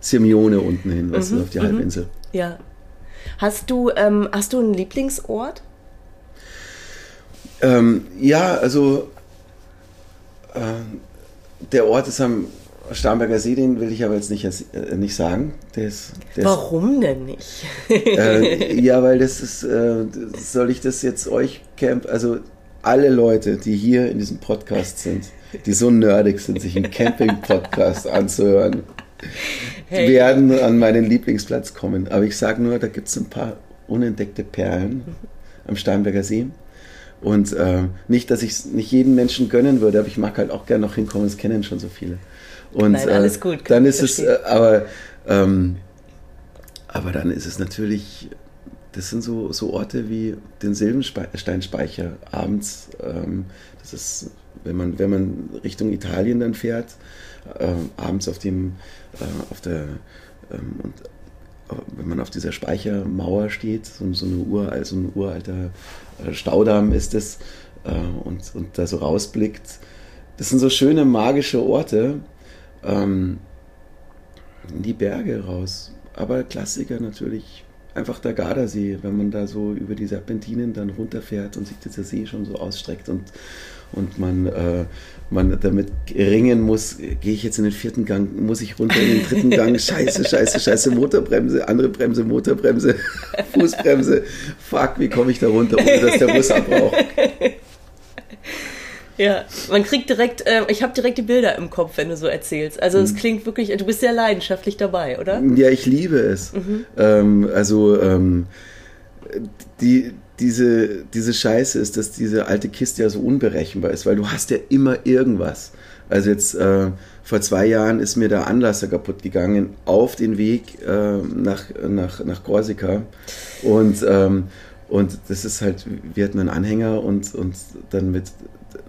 Sirmione unten hin, weißt Mhm, du, auf die Halbinsel. Ja. Hast du, ähm, hast du einen Lieblingsort? Ähm, ja, also äh, der Ort ist am Starnberger See, den will ich aber jetzt nicht, äh, nicht sagen. Der ist, der Warum denn nicht? Ist, äh, ja, weil das ist, äh, soll ich das jetzt euch camp, also alle Leute, die hier in diesem Podcast sind, die so nerdig sind, sich einen Camping-Podcast anzuhören, Hey. werden an meinen Lieblingsplatz kommen. Aber ich sage nur, da gibt es ein paar unentdeckte Perlen am Starnberger See. Und äh, nicht, dass ich es nicht jedem Menschen gönnen würde, aber ich mag halt auch gerne noch hinkommen, es kennen schon so viele. Und Nein, alles gut, kann dann ist es, äh, aber, ähm, aber dann ist es natürlich das sind so, so Orte wie den Silbensteinspeicher abends. Ähm, das ist, wenn man, wenn man Richtung Italien dann fährt, ähm, abends auf dem, äh, auf der, ähm, und äh, wenn man auf dieser Speichermauer steht, so, so, eine Ur, so ein uralter äh, Staudamm ist es, äh, und, und da so rausblickt. Das sind so schöne magische Orte. Ähm, in die Berge raus. Aber Klassiker natürlich einfach der Gardasee, wenn man da so über die Serpentinen dann runterfährt und sich dieser See schon so ausstreckt und, und man, äh, man damit ringen muss, gehe ich jetzt in den vierten Gang, muss ich runter in den dritten Gang, *laughs* scheiße, scheiße, scheiße, Motorbremse, andere Bremse, Motorbremse, *laughs* Fußbremse, fuck, wie komme ich da runter, ohne dass der Bus abbraucht. *laughs* Ja, man kriegt direkt, äh, ich habe direkt die Bilder im Kopf, wenn du so erzählst. Also es mhm. klingt wirklich, du bist sehr leidenschaftlich dabei, oder? Ja, ich liebe es. Mhm. Ähm, also ähm, die, diese, diese Scheiße ist, dass diese alte Kiste ja so unberechenbar ist, weil du hast ja immer irgendwas. Also jetzt äh, vor zwei Jahren ist mir der Anlasser kaputt gegangen auf den Weg äh, nach, nach, nach Korsika und ähm, und das ist halt, wir hatten einen Anhänger und, und dann mit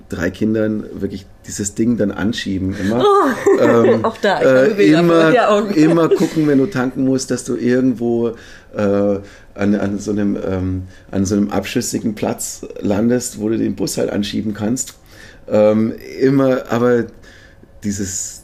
drei Kindern wirklich dieses Ding dann anschieben. Immer, oh, ähm, *laughs* auch da, äh, immer, *laughs* immer gucken, wenn du tanken musst, dass du irgendwo äh, an, an, so einem, ähm, an so einem abschüssigen Platz landest, wo du den Bus halt anschieben kannst. Ähm, immer, aber dieses,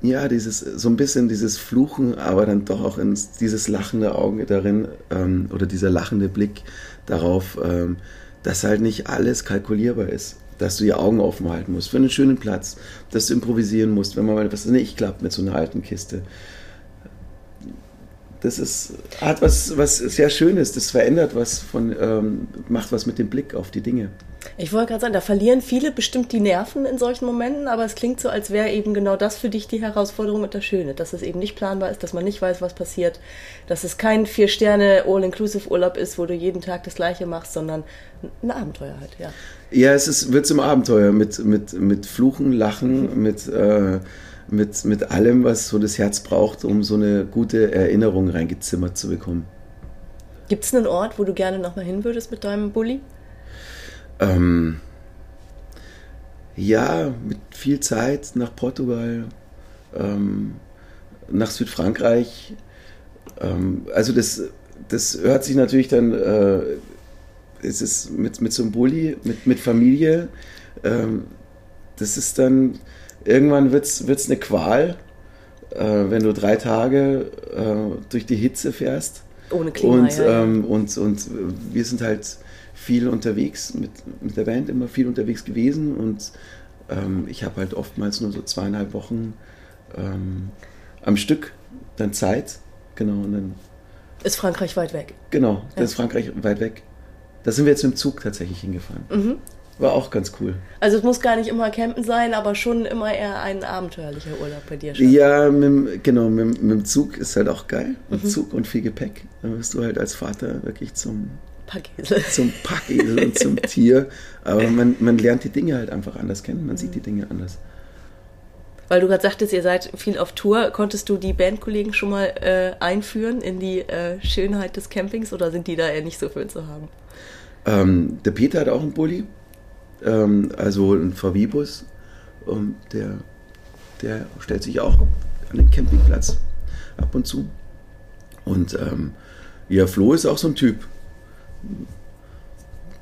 ja, dieses, so ein bisschen dieses Fluchen, aber dann doch auch ins, dieses lachende Auge darin ähm, oder dieser lachende Blick darauf, ähm, dass halt nicht alles kalkulierbar ist dass du die Augen offen halten musst für einen schönen Platz, dass du improvisieren musst, wenn mal was nicht klappt mit so einer alten Kiste. Das ist, hat was, was sehr Schönes, das verändert was von, ähm, macht was mit dem Blick auf die Dinge. Ich wollte gerade sagen, da verlieren viele bestimmt die Nerven in solchen Momenten, aber es klingt so, als wäre eben genau das für dich die Herausforderung und das Schöne, dass es eben nicht planbar ist, dass man nicht weiß, was passiert, dass es kein Vier-Sterne All-Inclusive-Urlaub ist, wo du jeden Tag das Gleiche machst, sondern ein Abenteuer halt, ja. Ja, es ist, wird zum Abenteuer mit, mit, mit Fluchen, Lachen, mit, äh, mit, mit allem, was so das Herz braucht, um so eine gute Erinnerung reingezimmert zu bekommen. Gibt es einen Ort, wo du gerne nochmal hin würdest mit deinem Bulli? Ähm, ja, mit viel Zeit nach Portugal, ähm, nach Südfrankreich. Ähm, also das, das hört sich natürlich dann, äh, es ist mit, mit so einem Bulli, mit, mit Familie, ähm, das ist dann, irgendwann wird es eine Qual, äh, wenn du drei Tage äh, durch die Hitze fährst. Ohne Klima, und, ja, ähm, und, und wir sind halt viel unterwegs, mit, mit der Band immer viel unterwegs gewesen und ähm, ich habe halt oftmals nur so zweieinhalb Wochen ähm, am Stück dann Zeit. Genau, und dann. Ist Frankreich weit weg? Genau, ja. ist Frankreich weit weg. Da sind wir jetzt mit dem Zug tatsächlich hingefahren. Mhm. War auch ganz cool. Also es muss gar nicht immer campen sein, aber schon immer eher ein abenteuerlicher Urlaub bei dir. Schon. Ja, mit, genau, mit, mit, dem Zug ist halt auch geil. Mit mhm. Zug und viel Gepäck. Dann wirst du halt als Vater wirklich zum Packesel. Zum Packesel und zum *laughs* Tier. Aber man, man lernt die Dinge halt einfach anders kennen, man sieht die Dinge anders. Weil du gerade sagtest, ihr seid viel auf Tour. Konntest du die Bandkollegen schon mal äh, einführen in die äh, Schönheit des Campings oder sind die da eher nicht so für zu haben? Ähm, der Peter hat auch einen Bulli, ähm, also ein VW-Bus. Ähm, der, der stellt sich auch an den Campingplatz ab und zu. Und ähm, ja, Flo ist auch so ein Typ.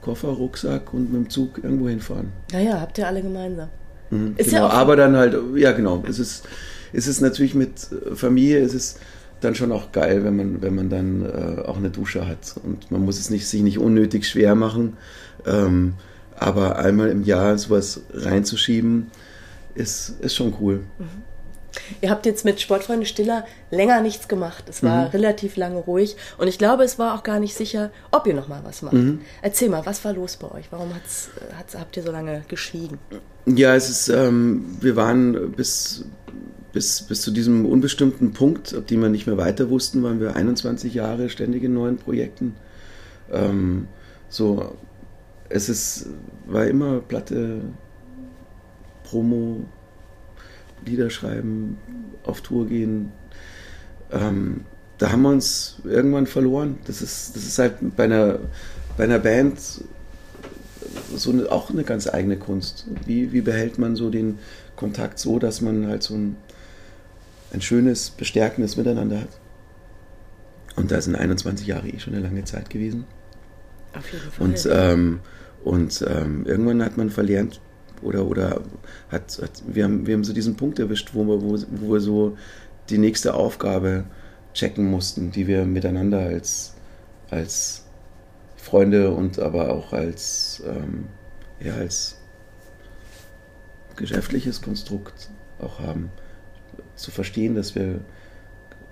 Koffer, Rucksack und mit dem Zug irgendwo hinfahren. Naja, habt ihr alle gemeinsam. Mhm, ist genau, ja auch aber dann halt, ja genau, es ist, es ist natürlich mit Familie, es ist dann schon auch geil, wenn man, wenn man dann äh, auch eine Dusche hat und man muss es nicht, sich nicht unnötig schwer machen, ähm, aber einmal im Jahr sowas reinzuschieben, ist, ist schon cool. Mhm. Ihr habt jetzt mit Sportfreunde Stiller länger nichts gemacht. Es war mhm. relativ lange ruhig und ich glaube, es war auch gar nicht sicher, ob ihr noch mal was macht. Mhm. Erzähl mal, was war los bei euch? Warum hat's, hat's, habt ihr so lange geschwiegen? Ja, es ist, ähm, wir waren bis, bis, bis zu diesem unbestimmten Punkt, ab dem wir nicht mehr weiter wussten, waren wir 21 Jahre ständig in neuen Projekten. Ähm, so, es ist, war immer Platte, Promo, Lieder schreiben, auf Tour gehen. Ähm, da haben wir uns irgendwann verloren. Das ist, das ist halt bei einer, bei einer Band so eine, auch eine ganz eigene Kunst. Wie, wie behält man so den Kontakt so, dass man halt so ein, ein schönes, bestärkendes Miteinander hat? Und da sind 21 Jahre eh schon eine lange Zeit gewesen. Auf jeden Fall. Und, ähm, und ähm, irgendwann hat man verlernt oder, oder hat, hat, wir, haben, wir haben so diesen Punkt erwischt, wo wir, wo, wo wir so die nächste Aufgabe checken mussten, die wir miteinander als, als Freunde und aber auch als, ähm, ja, als geschäftliches Konstrukt auch haben. Zu verstehen, dass wir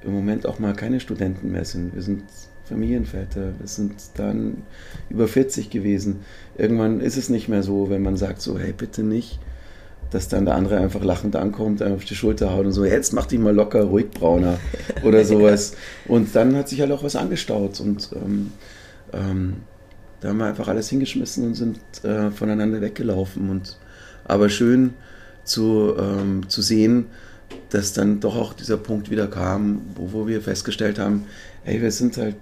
im Moment auch mal keine Studenten mehr sind. Wir sind Familienväter, wir sind dann über 40 gewesen. Irgendwann ist es nicht mehr so, wenn man sagt so, hey, bitte nicht, dass dann der andere einfach lachend ankommt, einem auf die Schulter haut und so, jetzt mach dich mal locker, ruhig brauner oder *laughs* sowas. Und dann hat sich halt auch was angestaut und ähm, ähm, da haben wir einfach alles hingeschmissen und sind äh, voneinander weggelaufen. Und aber schön zu, ähm, zu sehen, dass dann doch auch dieser Punkt wieder kam, wo, wo wir festgestellt haben, hey, wir sind halt,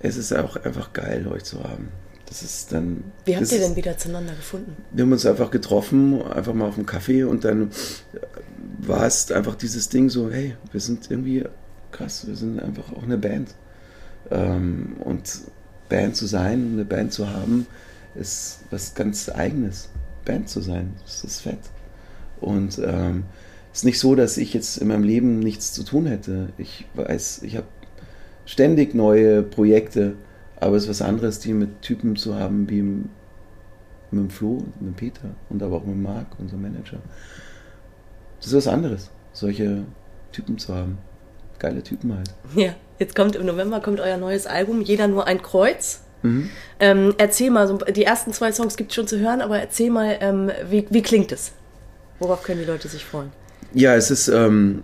es ist auch einfach geil, euch zu haben. Das ist dann. Wie habt ihr denn wieder zueinander gefunden? wir haben uns einfach getroffen, einfach mal auf dem Kaffee und dann war es einfach dieses Ding so, hey, wir sind irgendwie krass, wir sind einfach auch eine Band. Ähm, und Band zu sein, eine Band zu haben, ist was ganz Eigenes. Band zu sein, das ist fett. Und ähm, es ist nicht so, dass ich jetzt in meinem Leben nichts zu tun hätte. Ich weiß, ich habe ständig neue Projekte, aber es ist was anderes, die mit Typen zu haben wie mit dem Flo und mit dem Peter und aber auch mit Marc, unserem Manager. Das ist was anderes, solche Typen zu haben. Geile Typen halt. Ja, jetzt kommt im November kommt euer neues Album, Jeder nur ein Kreuz. Mhm. Ähm, erzähl mal, die ersten zwei Songs gibt es schon zu hören, aber erzähl mal, ähm, wie, wie klingt es? Worauf können die Leute sich freuen? Ja, es ist ähm,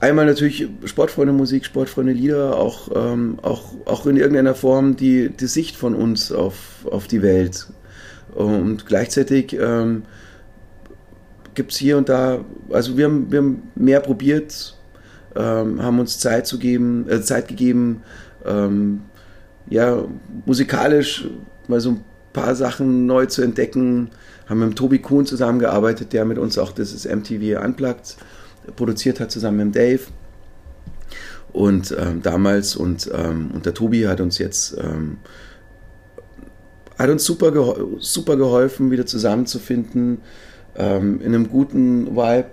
einmal natürlich Sportfreunde-Musik, Sportfreunde-Lieder, auch, ähm, auch, auch in irgendeiner Form die, die Sicht von uns auf, auf die Welt. Und gleichzeitig ähm, gibt es hier und da, also wir haben, wir haben mehr probiert, ähm, haben uns Zeit, zu geben, äh, Zeit gegeben, ähm, ja, musikalisch mal so ein paar Sachen neu zu entdecken. Haben mit dem Tobi Kuhn zusammengearbeitet, der mit uns auch dieses MTV Unplugged produziert hat, zusammen mit Dave. Und ähm, damals, und, ähm, und der Tobi hat uns jetzt ähm, hat uns super, geho super geholfen, wieder zusammenzufinden, ähm, in einem guten Vibe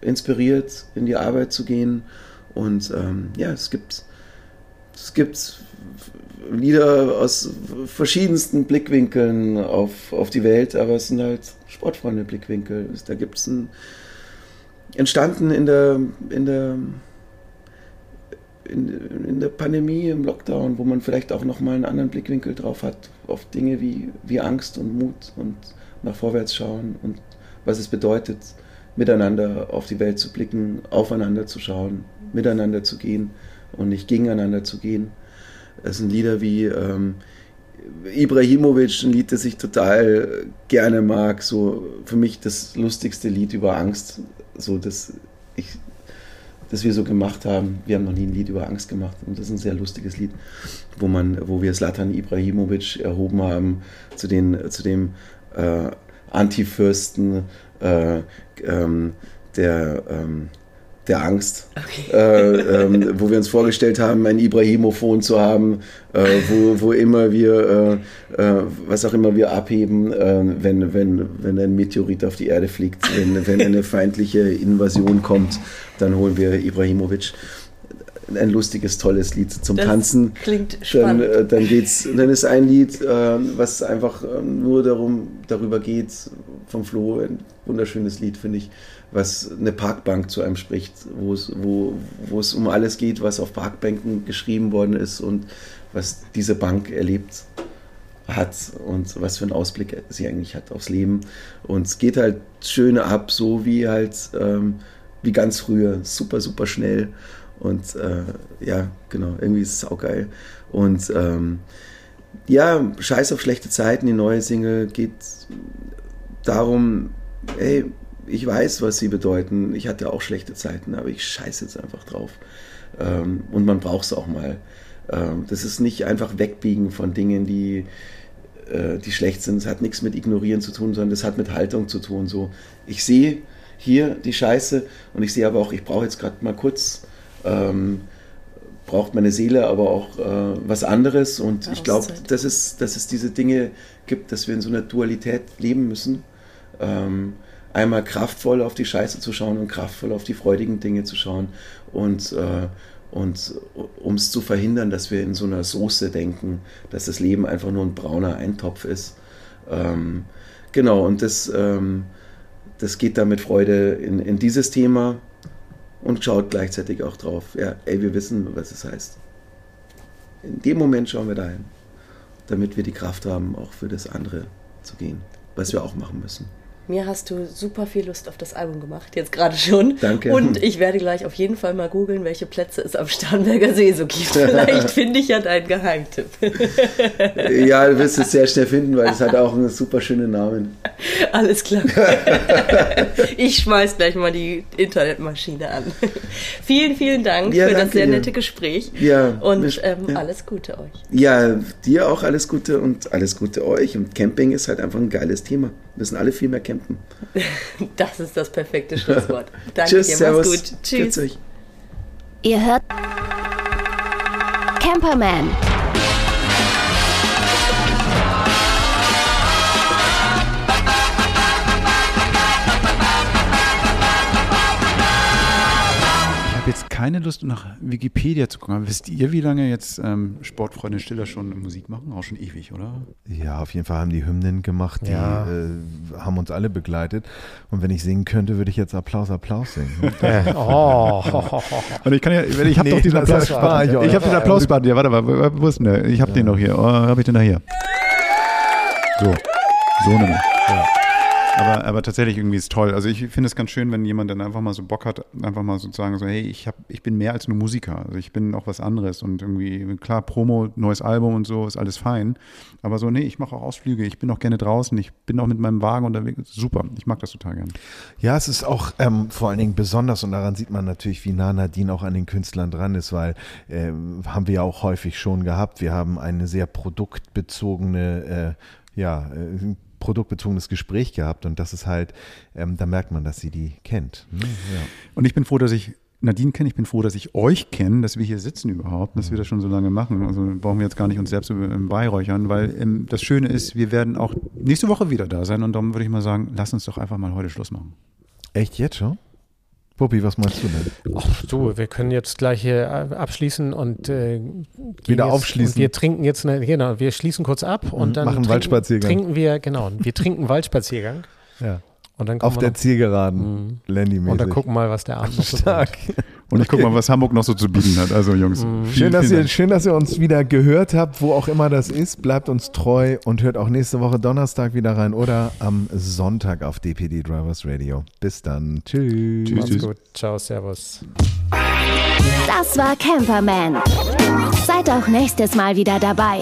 inspiriert, in die Arbeit zu gehen. Und ähm, ja, es gibt, es gibt Lieder aus verschiedensten Blickwinkeln auf, auf die Welt, aber es sind halt Sportfreunde-Blickwinkel. Da gibt es ein entstanden in der, in der in, in der Pandemie, im Lockdown, wo man vielleicht auch nochmal einen anderen Blickwinkel drauf hat, auf Dinge wie, wie Angst und Mut und nach vorwärts schauen und was es bedeutet, miteinander auf die Welt zu blicken, aufeinander zu schauen, miteinander zu gehen und nicht gegeneinander zu gehen. Es sind Lieder wie ähm, Ibrahimovic, ein Lied, das ich total gerne mag, so für mich das lustigste Lied über Angst, so dass ich das wir so gemacht haben. Wir haben noch nie ein Lied über Angst gemacht und das ist ein sehr lustiges Lied, wo man, wo wir Slatan Ibrahimovic erhoben haben zu den, zu dem äh, Antifürsten äh, ähm, der ähm, der Angst, äh, ähm, wo wir uns vorgestellt haben, ein Ibrahimophon zu haben, äh, wo, wo immer wir, äh, äh, was auch immer wir abheben, äh, wenn, wenn, wenn ein Meteorit auf die Erde fliegt, wenn, wenn eine feindliche Invasion kommt, dann holen wir Ibrahimovic. Ein lustiges, tolles Lied zum Das Tanzen. klingt Dann, spannend. äh, dann geht's, dann ist ein Lied, äh, was einfach äh, nur darum, darüber geht, vom Flo, ein wunderschönes Lied, finde ich, was eine Parkbank zu einem spricht, wo es, wo, wo es um alles geht, was auf Parkbänken geschrieben worden ist und was diese Bank erlebt hat und was für einen Ausblick sie eigentlich hat aufs Leben. Und es geht halt schön ab, so wie halt ähm, wie ganz früher, super, super schnell. Und äh, ja, genau, irgendwie ist es saugeil. Und ähm, ja, Scheiß auf schlechte Zeiten, die neue Single geht darum, ey, ich weiß, was sie bedeuten. Ich hatte auch schlechte Zeiten, aber ich scheiße jetzt einfach drauf. Ähm, und man braucht es auch mal. Ähm, das ist nicht einfach Wegbiegen von Dingen, die, äh, die schlecht sind. Es hat nichts mit Ignorieren zu tun, sondern das hat mit Haltung zu tun. So, ich sehe hier die Scheiße und ich sehe aber auch, ich brauche jetzt gerade mal kurz, ähm, braucht meine Seele aber auch äh, was anderes. Und ich glaube, dass es, dass es diese Dinge gibt, dass wir in so einer Dualität leben müssen. Ähm, einmal kraftvoll auf die Scheiße zu schauen und kraftvoll auf die freudigen Dinge zu schauen. Und, äh, und um es zu verhindern, dass wir in so einer Soße denken, dass das Leben einfach nur ein brauner Eintopf ist. Ähm, genau, und das, ähm, das geht da mit Freude in, in dieses Thema und schaut gleichzeitig auch drauf. Ja, ey, wir wissen, was es heißt. In dem Moment schauen wir dahin, damit wir die Kraft haben, auch für das andere zu gehen, was wir auch machen müssen. Mir hast du super viel Lust auf das Album gemacht, jetzt gerade schon. Danke. Und ich werde gleich auf jeden Fall mal googeln, welche Plätze es am Starnberger See so gibt. *laughs* Vielleicht finde ich ja deinen Geheimtipp. ja, du wirst es sehr schnell finden, weil es hat auch einen super schönen Namen. Alles klar. *laughs* ich schmeiß gleich mal die Internetmaschine an. vielen, vielen Dank Ja, für das sehr dir. nette Gespräch. Ja, Und ähm, ja. alles Gute euch. Ja, dir auch alles Gute und alles Gute euch. Und Camping ist halt einfach ein geiles Thema. Wir müssen alle viel mehr campen. *laughs* Das ist das perfekte Schlusswort. *laughs* Danke Tschüss, dir, Servus. mach's gut. Tschüss. Ihr hört Camperman. Habe jetzt keine Lust, nach Wikipedia zu gucken. Aber wisst ihr, wie lange jetzt ähm, Sportfreunde Stiller schon Musik machen? Auch schon ewig, oder? Ja, auf jeden Fall haben die Hymnen gemacht, die Ja. äh, haben uns alle begleitet. Und wenn ich singen könnte, würde ich jetzt Applaus, Applaus singen. *laughs* Oh. *laughs* Und ich kann ja, ich habe Nee, doch diesen Applaus. erspare ich euch. Ich habe den Applausband. Ja, warte mal, wo- ist denn der? Ich habe den doch hier. Oh, habe ich den da hier? So, so nämlich. Aber, aber tatsächlich irgendwie ist toll. Also ich finde es ganz schön, wenn jemand dann einfach mal so Bock hat, einfach mal sozusagen so, hey, ich hab, ich bin mehr als nur Musiker. Also ich bin auch was anderes und irgendwie, klar, Promo, neues Album und so ist alles fein. Aber so, nee, ich mache auch Ausflüge, ich bin auch gerne draußen, ich bin auch mit meinem Wagen unterwegs. Super, ich mag das total gern. Ja, es ist auch ähm, vor allen Dingen besonders und daran sieht man natürlich, wie nah Nadine auch an den Künstlern dran ist, weil ähm, haben wir ja auch häufig schon gehabt. Wir haben eine sehr produktbezogene, äh, ja, äh, produktbezogenes Gespräch gehabt und das ist halt, ähm, da merkt man, dass sie die kennt. Ne? Ja. Und ich bin froh, dass ich Nadine kenne. Ich bin froh, dass ich euch kenne, dass wir hier sitzen überhaupt, dass wir das schon so lange machen. Also brauchen wir jetzt gar nicht uns selbst ähm, beiräuchern, weil ähm, das Schöne ist, wir werden auch nächste Woche wieder da sein und darum würde ich mal sagen, lass uns doch einfach mal heute Schluss machen. Echt jetzt schon? Bobby, was meinst du denn? Ach du, wir können jetzt gleich hier äh, abschließen und äh, Wieder jetzt, aufschließen. Und wir trinken jetzt, eine, genau, wir schließen kurz ab und dann machen trinken, Waldspaziergang. trinken wir, genau, wir trinken Waldspaziergang Ja. Und dann Auf der noch, Zielgeraden, Landy-mäßig. und dann gucken mal, was der Abend noch *laughs* so Stark. Und ich gucke mal, was Hamburg noch so zu bieten hat. Also Jungs, vielen, Schön dass, vielen ihr, Dank. schön, dass ihr uns wieder gehört habt, wo auch immer das ist. Bleibt uns treu und hört auch nächste Woche Donnerstag wieder rein oder am Sonntag auf DPD Drivers Radio. Bis dann. Tschüss. Tschüss, Macht's tschüss. gut. Ciao, servus. Das war Camperman. Seid auch nächstes Mal wieder dabei.